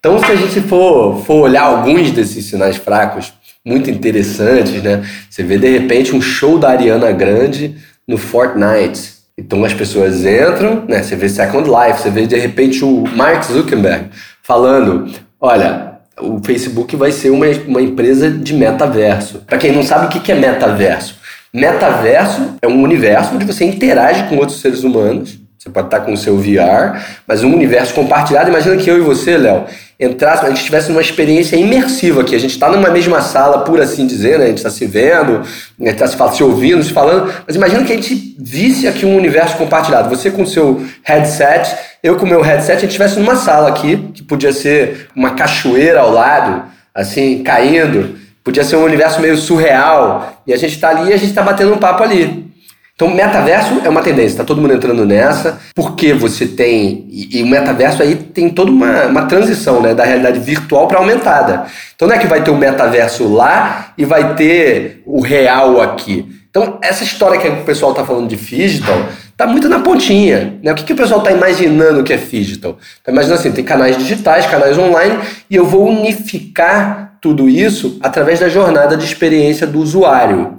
Então, se a gente for, for olhar alguns desses sinais fracos, muito interessantes, né? Você vê de repente um show da Ariana Grande no Fortnite. Então as pessoas entram, né? Você vê Second Life, você vê de repente o Mark Zuckerberg falando: olha, o Facebook vai ser uma, uma empresa de metaverso. Para quem não sabe o que é metaverso, metaverso é um universo onde você interage com outros seres humanos. Você pode estar com o seu VR, mas um universo compartilhado. Imagina que eu e você, Léo, entrasse, a gente tivesse numa experiência imersiva aqui. A gente está numa mesma sala, por assim dizer, né? A gente está se vendo, está se, se ouvindo, se falando. Mas imagina que a gente visse aqui um universo compartilhado. Você com o seu headset, eu com o meu headset, a gente estivesse numa sala aqui, que podia ser uma cachoeira ao lado, assim, caindo. Podia ser um universo meio surreal. E a gente está ali e a gente está batendo um papo ali. Então, metaverso é uma tendência, está todo mundo entrando nessa, porque você tem. E, e, o metaverso aí tem toda uma, uma transição né, da realidade virtual para aumentada. Então, não é que vai ter o metaverso lá e vai ter o real aqui. Então, essa história que o pessoal está falando de digital está muito na pontinha. Né? O que, que o pessoal está imaginando que é digital? Está imaginando assim: tem canais digitais, canais online, e eu vou unificar tudo isso através da jornada de experiência do usuário.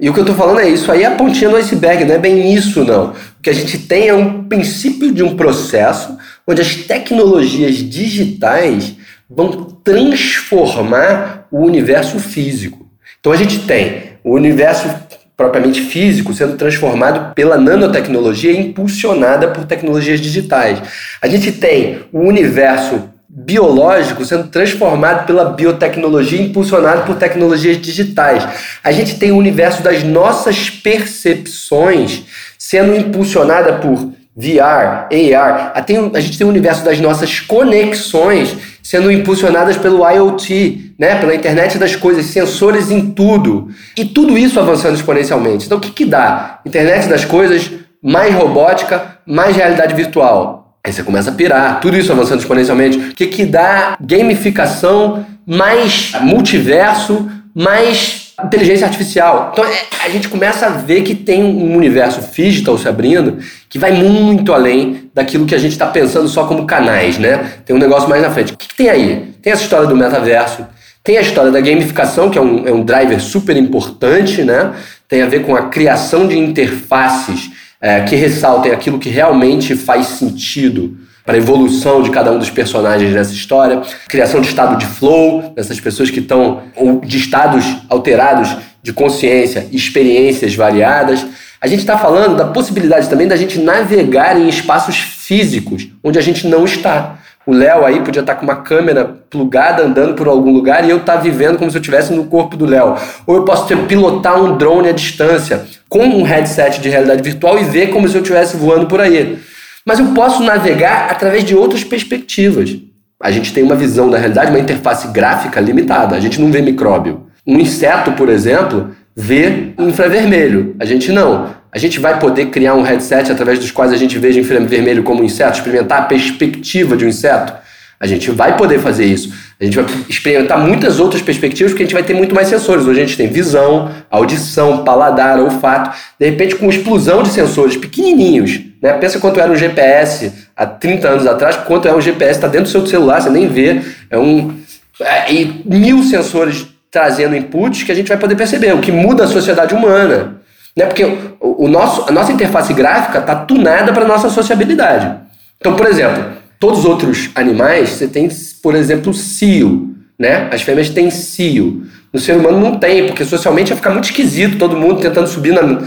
E o que eu estou falando é isso aí é a pontinha do iceberg, não é bem isso não. O que a gente tem é um princípio de um processo onde as tecnologias digitais vão transformar o universo físico. Então a gente tem o universo propriamente físico sendo transformado pela nanotecnologia impulsionada por tecnologias digitais. A gente tem o universo biológico sendo transformado pela biotecnologia, impulsionado por tecnologias digitais. A gente tem o universo das nossas percepções sendo impulsionada por VR, AR. A gente tem o universo das nossas conexões sendo impulsionadas pelo IoT, né? pela internet das coisas, sensores em tudo. E tudo isso avançando exponencialmente. Então, o que, que dá? Internet das coisas, mais robótica, mais realidade virtual. Aí você começa a pirar, tudo isso avançando exponencialmente. O que, que dá gamificação, mais multiverso, mais inteligência artificial. Então é, a gente começa a ver que tem um universo digital se abrindo que vai muito além daquilo que a gente está pensando só como canais, né? Tem um negócio mais na frente. O que, que tem aí? Tem essa história do metaverso, tem a história da gamificação, que é um, é um driver super importante, né? Tem a ver com a criação de interfaces é, que ressaltem aquilo que realmente faz sentido para a evolução de cada um dos personagens nessa história, criação de estado de flow, dessas pessoas que estão, de estados alterados de consciência, experiências variadas. A gente está falando da possibilidade também da gente navegar em espaços físicos onde a gente não está. O Léo aí podia estar com uma câmera plugada andando por algum lugar e eu estar tá vivendo como se eu estivesse no corpo do Léo. Ou eu posso ter, pilotar um drone à distância com um headset de realidade virtual e ver como se eu estivesse voando por aí. Mas eu posso navegar através de outras perspectivas. A gente tem uma visão da realidade, uma interface gráfica limitada. A gente não vê micróbio. Um inseto, por exemplo, vê infravermelho. A gente não. A gente vai poder criar um headset através dos quais a gente veja infravermelho como um inseto, experimentar a perspectiva de um inseto. A gente vai poder fazer isso. A gente vai experimentar muitas outras perspectivas porque a gente vai ter muito mais sensores. Hoje a gente tem visão, audição, paladar, olfato. De repente, com explosão de sensores pequenininhos. Né? Pensa quanto era um GPS há 30 anos atrás, quanto é um GPS, está dentro do seu celular, você nem vê. É um. É, e mil sensores trazendo inputs que a gente vai poder perceber, o que muda a sociedade humana. Né? Porque o, o nosso, a nossa interface gráfica está tunada para a nossa sociabilidade. Então, por exemplo, todos os outros animais, você tem, por exemplo, cio. Né? As fêmeas têm cio. No ser humano não tem, porque socialmente ia ficar muito esquisito, todo mundo tentando subir na. Né?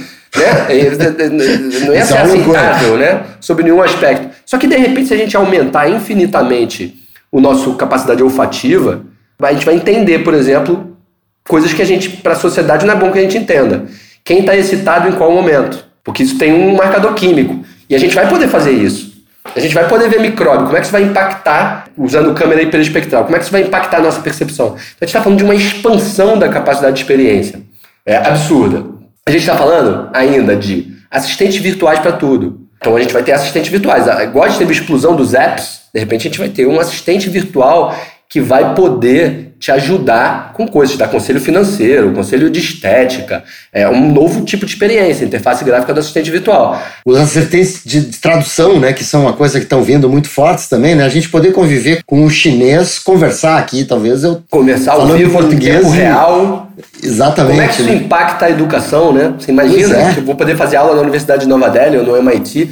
Não ia ser aceitável, né? Sob nenhum aspecto. Só que de repente, se a gente aumentar infinitamente o nosso capacidade olfativa, a gente vai entender, por exemplo, coisas que a gente, para a sociedade, não é bom que a gente entenda. Quem está excitado em qual momento? Porque isso tem um marcador químico. E a gente vai poder fazer isso. A gente vai poder ver micróbio. Como é que isso vai impactar, usando câmera hiperespectral, como é que isso vai impactar a nossa percepção? Então a gente está falando de uma expansão da capacidade de experiência. É absurda. A gente está falando ainda de assistentes virtuais para tudo. Então a gente vai ter assistentes virtuais. Igual a gente teve a explosão dos apps, de repente a gente vai ter um assistente virtual que vai poder te ajudar com coisas, te dar conselho financeiro, conselho de estética, é um novo tipo de experiência, interface gráfica do assistente virtual. Os assistentes de tradução, né, que são uma coisa que estão vindo muito fortes também, né, a gente poder conviver com um chinês, conversar aqui, talvez eu conversar ao vivo, português, tempo real. Exatamente. Como é que isso né? impacta a educação, né? Você imagina é. que eu vou poder fazer aula na Universidade de Nova Delhi ou no MIT,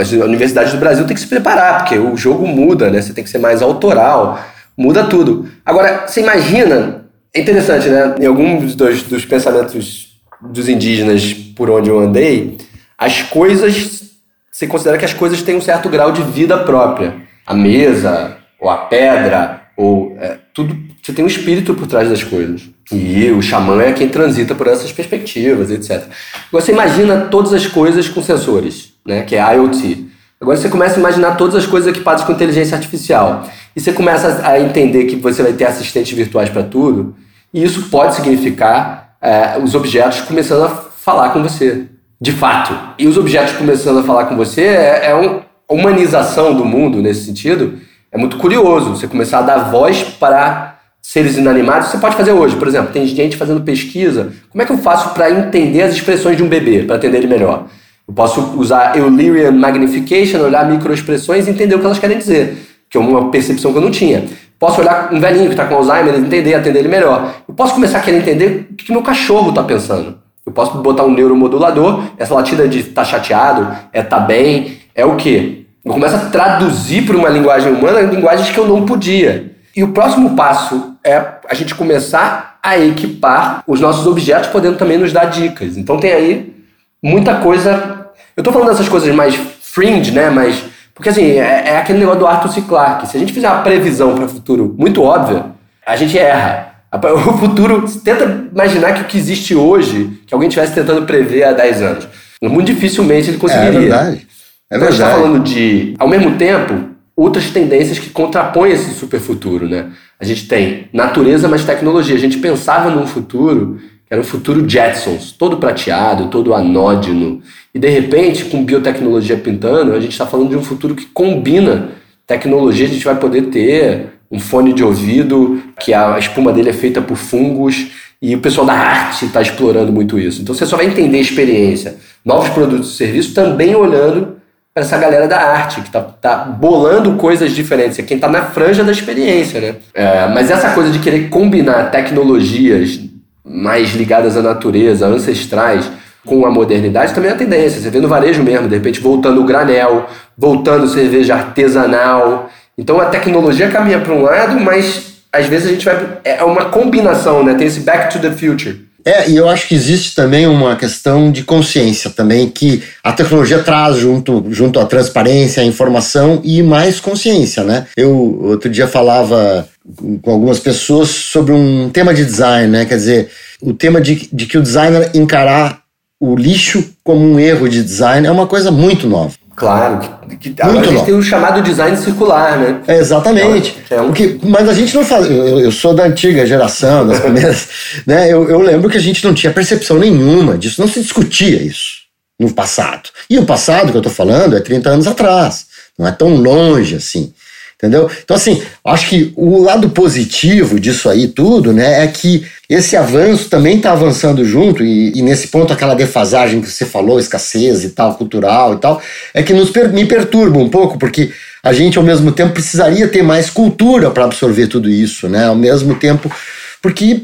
as universidades do Brasil tem que se preparar, porque o jogo muda, né? Você tem que ser mais autoral muda tudo. Agora, você imagina, é interessante, né? Em alguns dos, dos pensamentos dos indígenas por onde eu andei, as coisas, você considera que as coisas têm um certo grau de vida própria. A mesa, ou a pedra, ou é, tudo, você tem um espírito por trás das coisas. E o xamã é quem transita por essas perspectivas, etc. Agora, você imagina todas as coisas com sensores, né? Que é IoT. Agora você começa a imaginar todas as coisas equipadas com inteligência artificial. E você começa a entender que você vai ter assistentes virtuais para tudo. E isso pode significar é, os objetos começando a falar com você. de fato. E os objetos começando a falar com você é, é uma humanização do mundo nesse sentido. É muito curioso você começar a dar voz para seres inanimados. Você pode fazer hoje, por exemplo, tem gente fazendo pesquisa. Como é que eu faço para entender as expressões de um bebê, para atender ele melhor? Eu posso usar Eulerian Magnification, olhar microexpressões e entender o que elas querem dizer, que é uma percepção que eu não tinha. Posso olhar um velhinho que está com Alzheimer e entender, atender ele melhor. Eu posso começar a querer entender o que meu cachorro está pensando. Eu posso botar um neuromodulador, essa latida de tá chateado, é tá bem, é o quê? Eu começo a traduzir para uma linguagem humana linguagens que eu não podia. E o próximo passo é a gente começar a equipar os nossos objetos, podendo também nos dar dicas. Então tem aí muita coisa. Eu estou falando dessas coisas mais fringe, né? Mas. Porque assim, é, é aquele negócio do Arthur C. Clarke. Se a gente fizer uma previsão para o futuro muito óbvia, a gente erra. O futuro, tenta imaginar que o que existe hoje, que alguém estivesse tentando prever há 10 anos. Muito dificilmente ele conseguiria. É verdade. É verdade. a gente está falando de, ao mesmo tempo, outras tendências que contrapõem esse superfuturo, né? A gente tem natureza mais tecnologia. A gente pensava num futuro que era um futuro Jetsons, todo prateado, todo anódino. E de repente, com biotecnologia pintando, a gente está falando de um futuro que combina tecnologia. A gente vai poder ter um fone de ouvido, que a espuma dele é feita por fungos, e o pessoal da arte está explorando muito isso. Então você só vai entender a experiência, novos produtos e serviços, também olhando para essa galera da arte, que está tá bolando coisas diferentes. É quem está na franja da experiência, né? É, mas essa coisa de querer combinar tecnologias mais ligadas à natureza, ancestrais, com a modernidade também é a tendência. Você vê no varejo mesmo, de repente voltando o granel, voltando cerveja artesanal. Então a tecnologia caminha para um lado, mas às vezes a gente vai. É uma combinação, né? Tem esse back to the future. É, e eu acho que existe também uma questão de consciência também, que a tecnologia traz junto, junto à transparência, à informação e mais consciência, né? Eu outro dia falava com algumas pessoas sobre um tema de design, né? Quer dizer, o tema de, de que o designer encarar o lixo como um erro de design é uma coisa muito nova. Claro, que, que agora a gente tem o chamado design circular, né? É, exatamente. É um... Porque, mas a gente não faz. Eu, eu, sou da antiga geração, das primeiras. né? Eu, eu lembro que a gente não tinha percepção nenhuma disso, não se discutia isso no passado. E o passado que eu estou falando é 30 anos atrás, não é tão longe assim. Entendeu? Então, assim, acho que o lado positivo disso aí tudo, né, é que esse avanço também está avançando junto, e, e, nesse ponto, aquela defasagem que você falou, escassez e tal, cultural e tal, é que nos, me perturba um pouco, porque a gente, ao mesmo tempo, precisaria ter mais cultura para absorver tudo isso, né? Ao mesmo tempo, porque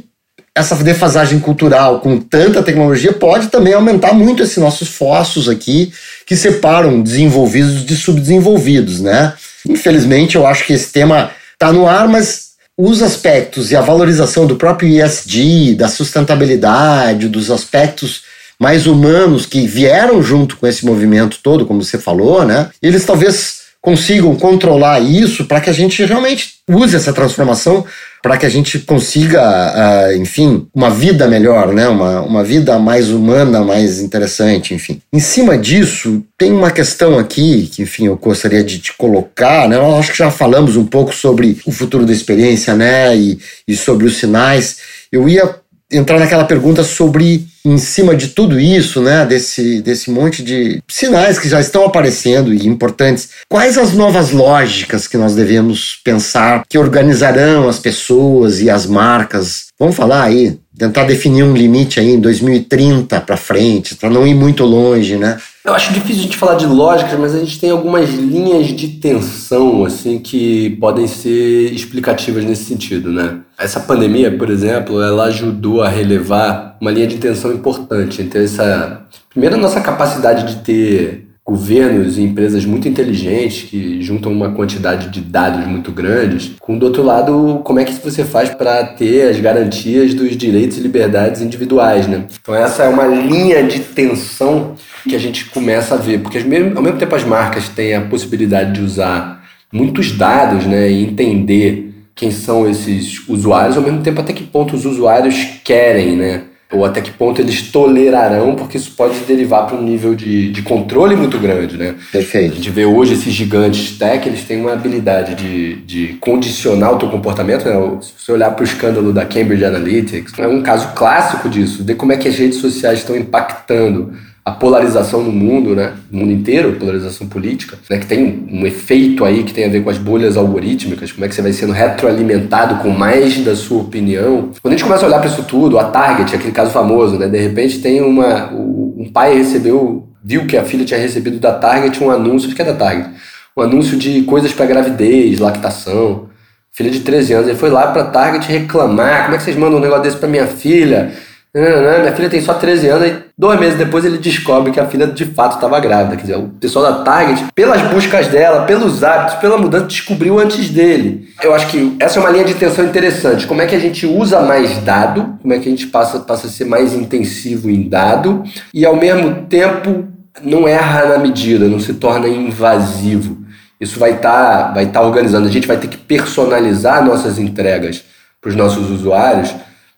essa defasagem cultural com tanta tecnologia pode também aumentar muito esses nossos fossos aqui que separam desenvolvidos de subdesenvolvidos, né? Infelizmente, eu acho que esse tema está no ar, mas os aspectos e a valorização do próprio ESG, da sustentabilidade, dos aspectos mais humanos que vieram junto com esse movimento todo, como você falou, né? Eles talvez consigam controlar isso para que a gente realmente use essa transformação para que a gente consiga, uh, enfim, uma vida melhor, né? Uma, uma vida mais humana, mais interessante, enfim. Em cima disso, tem uma questão aqui que, enfim, eu gostaria de te colocar, né? Eu acho que já falamos um pouco sobre o futuro da experiência, né? E, e sobre os sinais. Eu ia entrar naquela pergunta sobre, em cima de tudo isso, né, desse, desse monte de sinais que já estão aparecendo e importantes, quais as novas lógicas que nós devemos pensar que organizarão as pessoas e as marcas? Vamos falar aí, tentar definir um limite aí em 2030 para frente, para não ir muito longe, né? Eu acho difícil a gente falar de lógicas, mas a gente tem algumas linhas de tensão assim que podem ser explicativas nesse sentido, né? Essa pandemia, por exemplo, ela ajudou a relevar uma linha de tensão importante entre essa primeiro a nossa capacidade de ter governos e empresas muito inteligentes que juntam uma quantidade de dados muito grandes, com do outro lado, como é que você faz para ter as garantias dos direitos e liberdades individuais, né? Então essa é uma linha de tensão que a gente começa a ver, porque ao mesmo tempo as marcas têm a possibilidade de usar muitos dados, né, e entender quem são esses usuários, ao mesmo tempo até que ponto os usuários querem, né? Ou até que ponto eles tolerarão, porque isso pode derivar para um nível de, de controle muito grande, né? Perfeito. A gente vê hoje esses gigantes tech, eles têm uma habilidade de, de condicionar o teu comportamento, né? Se você olhar para o escândalo da Cambridge Analytics, é um caso clássico disso, de como é que as redes sociais estão impactando a polarização no mundo, né? Mundo inteiro, polarização política, né? Que tem um efeito aí que tem a ver com as bolhas algorítmicas, como é que você vai sendo retroalimentado com mais da sua opinião. Quando a gente começa a olhar para isso tudo, a Target, aquele caso famoso, né? De repente tem uma. Um pai recebeu, viu que a filha tinha recebido da Target um anúncio, acho que é da Target, um anúncio de coisas para gravidez, lactação. Filha de 13 anos, ele foi lá para Target reclamar: como é que vocês mandam um negócio desse para minha filha? Minha filha tem só 13 anos e dois meses depois ele descobre que a filha de fato estava grávida. Quer dizer, o pessoal da Target, pelas buscas dela, pelos hábitos, pela mudança, descobriu antes dele. Eu acho que essa é uma linha de tensão interessante. Como é que a gente usa mais dado, como é que a gente passa, passa a ser mais intensivo em dado e ao mesmo tempo não erra na medida, não se torna invasivo. Isso vai estar tá, vai tá organizando. A gente vai ter que personalizar nossas entregas para os nossos usuários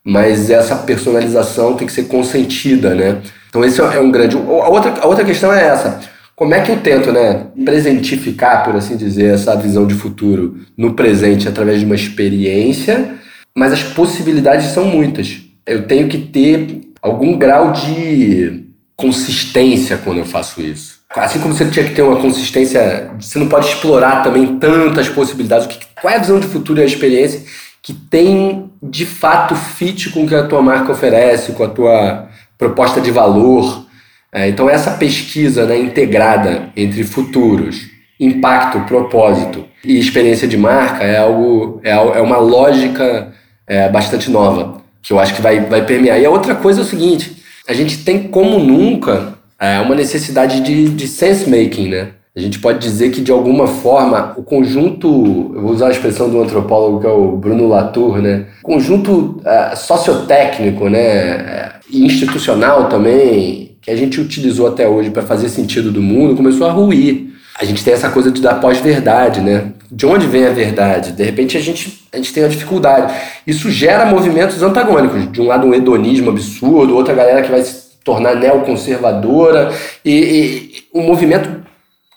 mas essa personalização tem que ser consentida, né? Então esse é um grande... A outra, a outra questão é essa. Como é que eu tento, né, presentificar, por assim dizer, essa visão de futuro no presente através de uma experiência, mas as possibilidades são muitas. Eu tenho que ter algum grau de consistência quando eu faço isso. Assim como você tinha que ter uma consistência, você não pode explorar também tantas possibilidades. Qual é a visão de futuro e a experiência que tem de fato fit com o que a tua marca oferece, com a tua proposta de valor. É, então, essa pesquisa né, integrada entre futuros, impacto, propósito e experiência de marca é algo é, é uma lógica é, bastante nova que eu acho que vai, vai permear. E a outra coisa é o seguinte: a gente tem como nunca é, uma necessidade de, de sense making, né? A gente pode dizer que, de alguma forma, o conjunto, eu vou usar a expressão do antropólogo que é o Bruno Latour, né? conjunto uh, sociotécnico né? e institucional também, que a gente utilizou até hoje para fazer sentido do mundo, começou a ruir. A gente tem essa coisa de dar pós-verdade, né? De onde vem a verdade? De repente a gente, a gente tem uma dificuldade. Isso gera movimentos antagônicos. De um lado, um hedonismo absurdo, outra galera que vai se tornar neoconservadora, e, e um movimento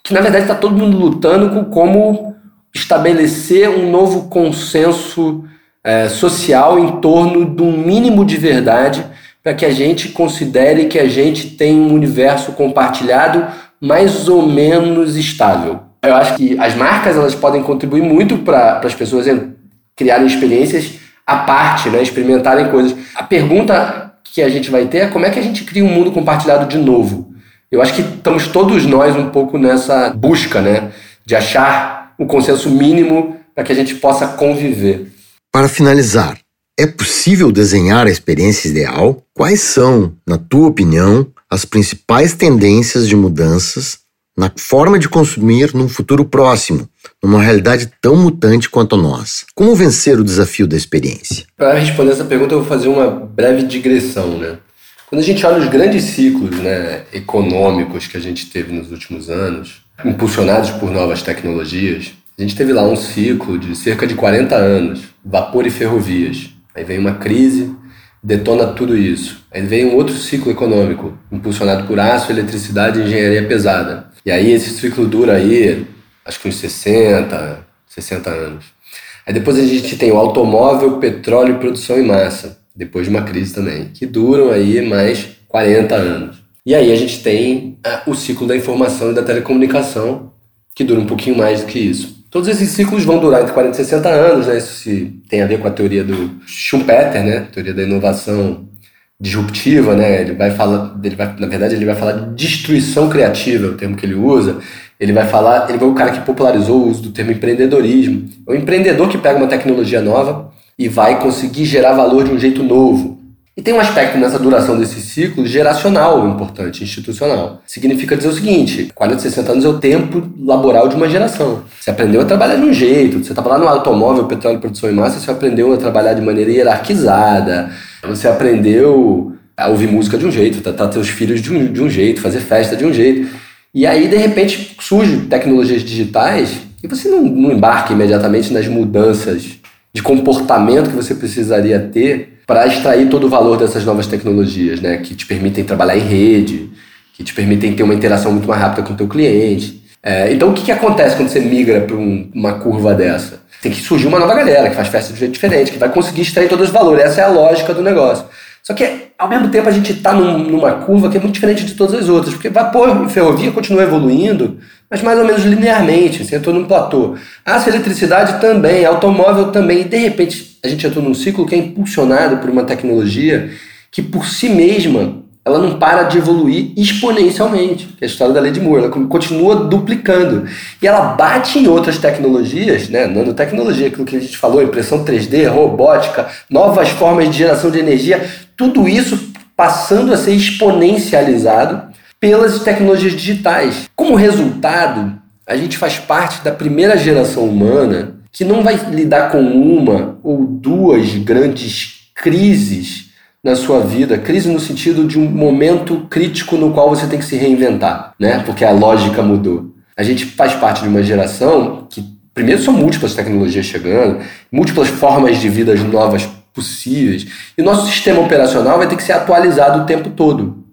que na verdade está todo mundo lutando com como estabelecer um novo consenso é, social em torno de um mínimo de verdade para que a gente considere que a gente tem um universo compartilhado mais ou menos estável. Eu acho que as marcas elas podem contribuir muito para as pessoas criarem experiências à parte, né, experimentarem coisas. A pergunta que a gente vai ter é como é que a gente cria um mundo compartilhado de novo. Eu acho que estamos todos nós um pouco nessa busca, né? De achar um consenso mínimo para que a gente possa conviver. Para finalizar, é possível desenhar a experiência ideal? Quais são, na tua opinião, as principais tendências de mudanças na forma de consumir num futuro próximo, numa realidade tão mutante quanto a nossa? Como vencer o desafio da experiência? Para responder essa pergunta, eu vou fazer uma breve digressão, né? Quando a gente olha os grandes ciclos né, econômicos que a gente teve nos últimos anos, impulsionados por novas tecnologias, a gente teve lá um ciclo de cerca de 40 anos, vapor e ferrovias. Aí vem uma crise, detona tudo isso. Aí vem um outro ciclo econômico, impulsionado por aço, eletricidade e engenharia pesada. E aí esse ciclo dura aí, acho que uns 60, 60 anos. Aí depois a gente tem o automóvel, petróleo, produção em massa depois de uma crise também, que duram aí mais 40 anos. E aí a gente tem o ciclo da informação e da telecomunicação, que dura um pouquinho mais do que isso. Todos esses ciclos vão durar entre 40 e 60 anos, né? Isso se tem a ver com a teoria do Schumpeter, né? Teoria da inovação disruptiva, né? Ele vai falar, ele vai, na verdade, ele vai falar de destruição criativa, é o termo que ele usa. Ele vai falar, ele foi o cara que popularizou o uso do termo empreendedorismo. É o empreendedor que pega uma tecnologia nova e vai conseguir gerar valor de um jeito novo. E tem um aspecto nessa duração desse ciclo geracional importante, institucional. Significa dizer o seguinte: 40, 60 anos é o tempo laboral de uma geração. Você aprendeu a trabalhar de um jeito, você estava lá no automóvel, petróleo, produção em massa, você aprendeu a trabalhar de maneira hierarquizada, você aprendeu a ouvir música de um jeito, tratar seus filhos de um, de um jeito, fazer festa de um jeito. E aí, de repente, surgem tecnologias digitais e você não, não embarca imediatamente nas mudanças de comportamento que você precisaria ter para extrair todo o valor dessas novas tecnologias, né? Que te permitem trabalhar em rede, que te permitem ter uma interação muito mais rápida com o teu cliente. É, então, o que, que acontece quando você migra para um, uma curva dessa? Tem que surgir uma nova galera que faz festa de jeito diferente, que vai conseguir extrair todos os valores. Essa é a lógica do negócio. Só que, ao mesmo tempo, a gente está num, numa curva que é muito diferente de todas as outras, porque vapor e ferrovia continuam evoluindo, mas mais ou menos linearmente, você entrou num platô. Aço eletricidade também, automóvel também, e de repente a gente entrou num ciclo que é impulsionado por uma tecnologia que, por si mesma, ela não para de evoluir exponencialmente, é a história da lei de Moore, ela continua duplicando. E ela bate em outras tecnologias, né? nanotecnologia, aquilo que a gente falou, impressão 3D, robótica, novas formas de geração de energia, tudo isso passando a ser exponencializado pelas tecnologias digitais. Como resultado, a gente faz parte da primeira geração humana que não vai lidar com uma ou duas grandes crises na sua vida, crise no sentido de um momento crítico no qual você tem que se reinventar, né? Porque a lógica mudou. A gente faz parte de uma geração que, primeiro, são múltiplas tecnologias chegando, múltiplas formas de vida novas possíveis, e nosso sistema operacional vai ter que ser atualizado o tempo todo.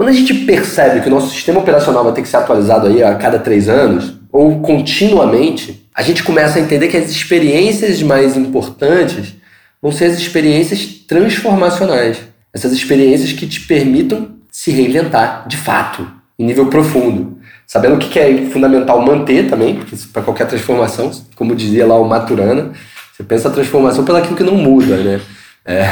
Quando a gente percebe que o nosso sistema operacional vai ter que ser atualizado aí a cada três anos, ou continuamente, a gente começa a entender que as experiências mais importantes vão ser as experiências transformacionais. Essas experiências que te permitam se reinventar, de fato, em nível profundo. Sabendo o que é fundamental manter também, porque para qualquer transformação, como dizia lá o Maturana, você pensa a transformação pelo que não muda, né? É,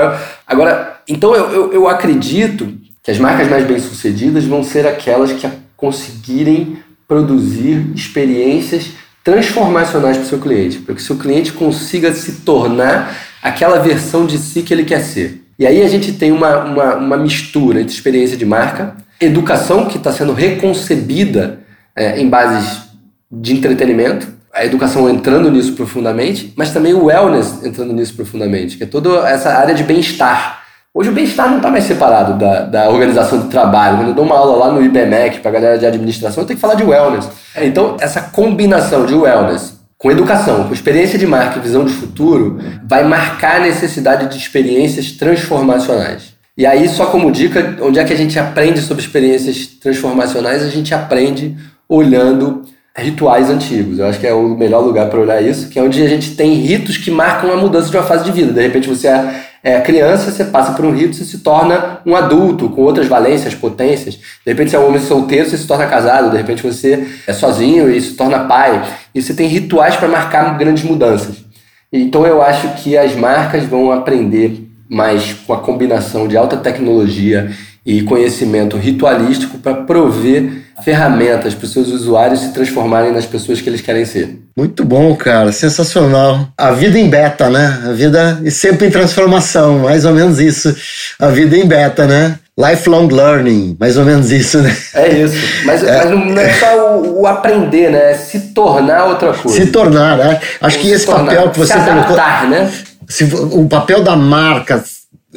agora, então eu, eu, eu acredito que as marcas mais bem-sucedidas vão ser aquelas que conseguirem produzir experiências transformacionais para o seu cliente, para que o seu cliente consiga se tornar aquela versão de si que ele quer ser. E aí a gente tem uma, uma, uma mistura entre experiência de marca, educação que está sendo reconcebida é, em bases de entretenimento, a educação entrando nisso profundamente, mas também o wellness entrando nisso profundamente, que é toda essa área de bem-estar Hoje o bem-estar não está mais separado da, da organização do trabalho. Quando eu dou uma aula lá no IBMEC para a galera de administração, eu tenho que falar de wellness. É, então, essa combinação de wellness com educação, com experiência de marca e visão de futuro, vai marcar a necessidade de experiências transformacionais. E aí, só como dica, onde é que a gente aprende sobre experiências transformacionais? A gente aprende olhando rituais antigos. Eu acho que é o melhor lugar para olhar isso, que é onde a gente tem ritos que marcam a mudança de uma fase de vida. De repente você é é, criança, você passa por um rito, você se torna um adulto com outras valências, potências. De repente, você é um homem solteiro, você se torna casado. De repente, você é sozinho e se torna pai. E você tem rituais para marcar grandes mudanças. Então, eu acho que as marcas vão aprender mais com a combinação de alta tecnologia e conhecimento ritualístico para prover ferramentas para os seus usuários se transformarem nas pessoas que eles querem ser. Muito bom, cara, sensacional. A vida em beta, né? A vida e sempre em transformação, mais ou menos isso. A vida em beta, né? Lifelong learning, mais ou menos isso, né? É isso. Mas, é, mas não é só o, o, aprender, né? É se tornar outra coisa. Se tornar, né? Acho Ou que esse tornar, papel que você se adaptar, colocou. né? Se, o papel da marca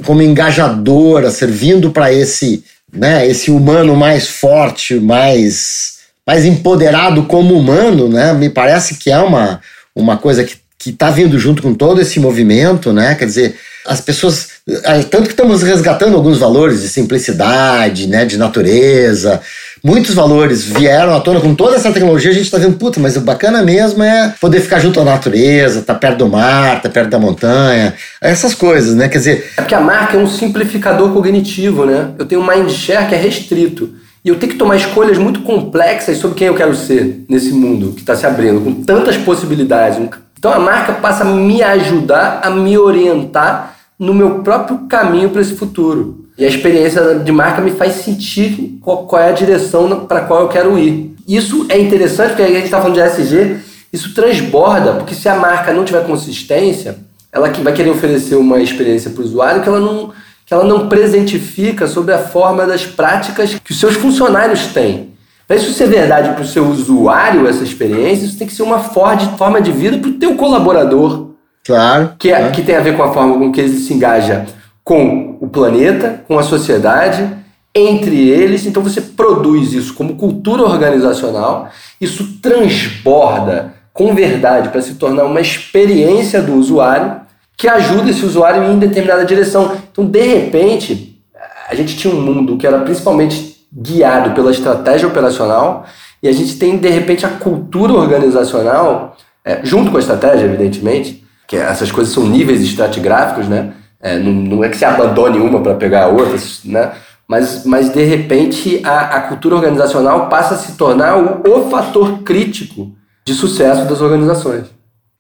como engajadora, servindo para esse né, esse humano mais forte, mais, mais empoderado como humano, né, me parece que é uma, uma coisa que que está vindo junto com todo esse movimento, né? Quer dizer, as pessoas, tanto que estamos resgatando alguns valores de simplicidade, né, de natureza, muitos valores vieram à tona com toda essa tecnologia. A gente está vendo, puta, mas o bacana mesmo é poder ficar junto à natureza, tá perto do mar, tá perto da montanha, essas coisas, né? Quer dizer, é porque a marca é um simplificador cognitivo, né? Eu tenho um mindshare que é restrito. E eu tenho que tomar escolhas muito complexas sobre quem eu quero ser nesse mundo que está se abrindo, com tantas possibilidades, então a marca passa a me ajudar a me orientar no meu próprio caminho para esse futuro. E a experiência de marca me faz sentir qual, qual é a direção para qual eu quero ir. Isso é interessante porque a gente está falando de SG, isso transborda, porque se a marca não tiver consistência, ela vai querer oferecer uma experiência para o usuário que ela não que ela não presentifica sobre a forma das práticas que os seus funcionários têm. Para isso ser verdade para o seu usuário, essa experiência, isso tem que ser uma forma de vida para o teu colaborador. Claro. Que, é, que tem a ver com a forma com que ele se engaja com o planeta, com a sociedade, entre eles. Então você produz isso como cultura organizacional, isso transborda com verdade para se tornar uma experiência do usuário que ajuda esse usuário em determinada direção. Então, de repente, a gente tinha um mundo que era principalmente guiado pela estratégia operacional e a gente tem, de repente, a cultura organizacional, é, junto com a estratégia, evidentemente, que essas coisas são níveis estratigráficos, né? É, não, não, é que você abandone uma para pegar outras, né? Mas, mas de repente a, a cultura organizacional passa a se tornar o, o fator crítico de sucesso das organizações.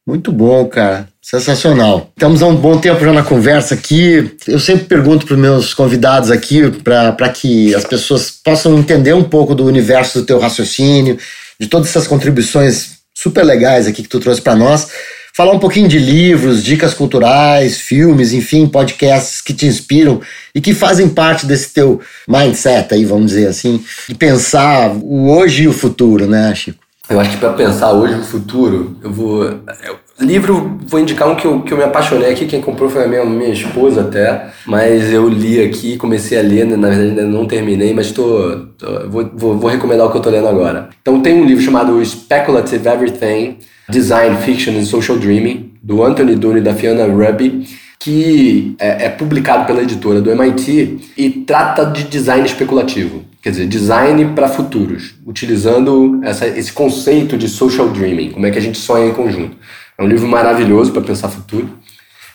Muito bom, cara. Sensacional. Estamos há um bom tempo já na conversa aqui. Eu sempre pergunto para os meus convidados aqui para que as pessoas possam entender um pouco do universo do teu raciocínio, de todas essas contribuições super legais aqui que tu trouxe para nós. Falar um pouquinho de livros, dicas culturais, filmes, enfim, podcasts que te inspiram e que fazem parte desse teu mindset aí, vamos dizer assim, de pensar o hoje e o futuro, né, Chico? Eu acho que para pensar hoje o futuro, eu vou. Eu, livro, vou indicar um que eu, que eu me apaixonei aqui. Quem comprou foi a minha, minha esposa até. Mas eu li aqui, comecei a ler, na verdade ainda não terminei, mas tô, tô vou, vou, vou recomendar o que eu tô lendo agora. Então tem um livro chamado Speculative Everything: Design, Fiction and Social Dreaming, do Anthony Doone e da Fiona Ruby que é, é, publicado pela editora do MIT e trata de design especulativo. Quer dizer, design para futuros, utilizando essa, esse conceito de social dreaming, como é que a gente sonha em conjunto. É um livro maravilhoso para pensar futuro.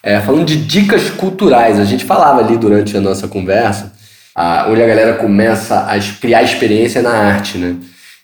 É, falando de dicas culturais, a gente falava ali durante a nossa conversa, a, onde a galera começa a criar experiência na arte, né?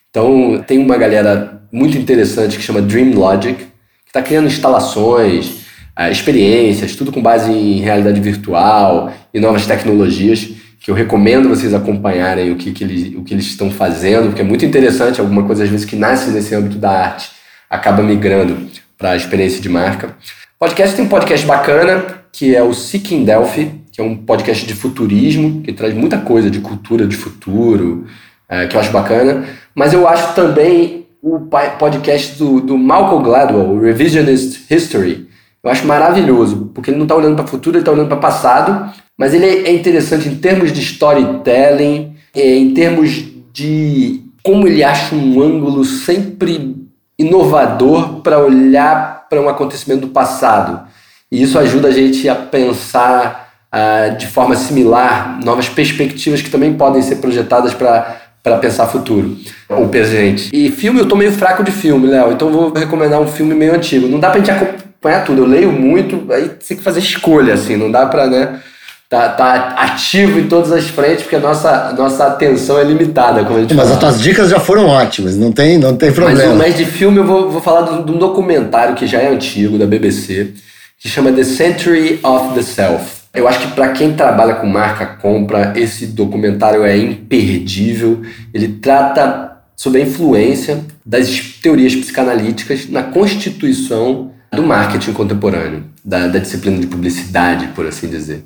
Então, tem uma galera muito interessante que chama Dream Logic, que está criando instalações, é, experiências, tudo com base em realidade virtual e novas tecnologias que eu recomendo vocês acompanharem o que, que, eles, o que eles estão fazendo, porque é muito interessante, alguma coisa às vezes que nasce nesse âmbito da arte acaba migrando para a experiência de marca. Podcast tem um podcast bacana, que é o Seeking Delphi, que é um podcast de futurismo, que traz muita coisa de cultura de futuro, é, que eu acho bacana. Mas eu acho também o podcast do, do Malcolm Gladwell, Revisionist History, eu acho maravilhoso, porque ele não está olhando para o futuro, ele está olhando para o passado, mas ele é interessante em termos de storytelling, é, em termos de como ele acha um ângulo sempre inovador para olhar para um acontecimento do passado. E isso ajuda a gente a pensar uh, de forma similar novas perspectivas que também podem ser projetadas para para pensar futuro ou presente. E filme, eu tô meio fraco de filme, Léo, então vou recomendar um filme meio antigo. Não dá pra gente acompanhar tudo, eu leio muito, aí tem que fazer escolha, assim, não dá pra, né? Tá, tá ativo em todas as frentes, porque a nossa, nossa atenção é limitada, como a gente Mas fala. as tuas dicas já foram ótimas, não tem, não tem problema. Mas, mas de filme eu vou, vou falar de um documentário que já é antigo, da BBC, que chama The Century of the Self. Eu acho que para quem trabalha com marca compra, esse documentário é imperdível. Ele trata sobre a influência das teorias psicanalíticas na constituição do marketing contemporâneo, da, da disciplina de publicidade, por assim dizer.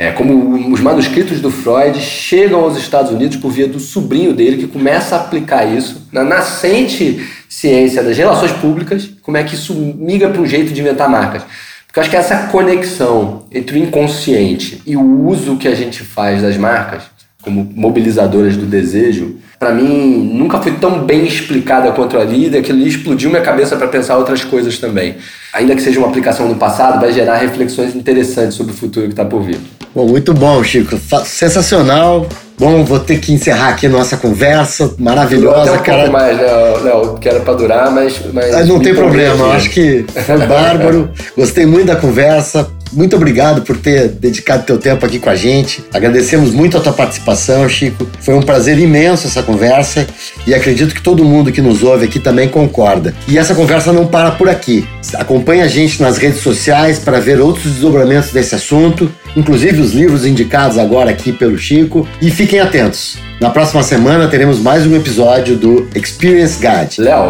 É, como os manuscritos do Freud chegam aos Estados Unidos por via do sobrinho dele, que começa a aplicar isso na nascente ciência das relações públicas, como é que isso migra para um jeito de inventar marcas. Porque eu acho que essa conexão entre o inconsciente e o uso que a gente faz das marcas, como mobilizadoras do desejo, para mim nunca foi tão bem explicada quanto ali, e aquilo ali explodiu minha cabeça para pensar outras coisas também. Ainda que seja uma aplicação no passado, vai gerar reflexões interessantes sobre o futuro que está por vir. Bom, muito bom, Chico. Sensacional. Bom, vou ter que encerrar aqui nossa conversa maravilhosa, um cara. Mais, né, Léo? Que era para durar, mas. mas ah, não tem problema, eu acho que foi bárbaro. Gostei muito da conversa. Muito obrigado por ter dedicado teu tempo aqui com a gente. Agradecemos muito a tua participação, Chico. Foi um prazer imenso essa conversa e acredito que todo mundo que nos ouve aqui também concorda. E essa conversa não para por aqui. Acompanhe a gente nas redes sociais para ver outros desdobramentos desse assunto, inclusive os livros indicados agora aqui pelo Chico. E fiquem atentos. Na próxima semana teremos mais um episódio do Experience Guide. Léo,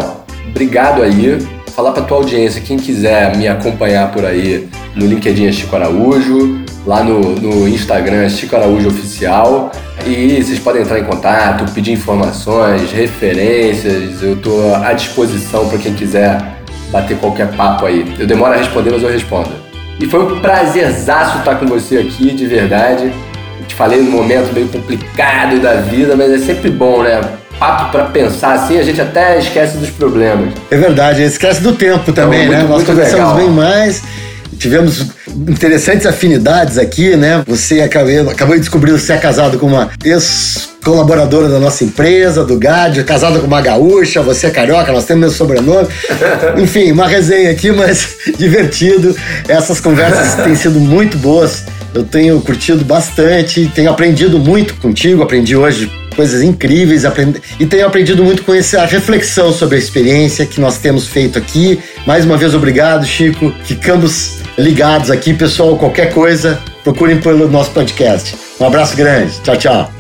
obrigado aí falar para tua audiência, quem quiser me acompanhar por aí no LinkedIn é Chico Araújo, lá no, no Instagram é Chico Araújo Oficial. E vocês podem entrar em contato, pedir informações, referências. Eu estou à disposição para quem quiser bater qualquer papo aí. Eu demoro a responder, mas eu respondo. E foi um prazerzaço estar com você aqui, de verdade. Eu te falei num momento meio complicado da vida, mas é sempre bom, né? papo para pensar assim, a gente até esquece dos problemas. É verdade, esquece do tempo também, então, muito, né? Nós conversamos bem mais. Tivemos interessantes afinidades aqui, né? Você acabou, acabou de descobrir que você é casado com uma ex-colaboradora da nossa empresa, do GAD, casada com uma gaúcha, você é carioca, nós temos meu sobrenome. Enfim, uma resenha aqui, mas divertido. Essas conversas têm sido muito boas Eu tenho curtido bastante, tenho aprendido muito contigo, aprendi hoje coisas incríveis aprendi, e tenho aprendido muito com essa reflexão sobre a experiência que nós temos feito aqui. Mais uma vez, obrigado, Chico. Ficamos ligados aqui, pessoal. Qualquer coisa, procurem pelo nosso podcast. Um abraço grande. Tchau, tchau.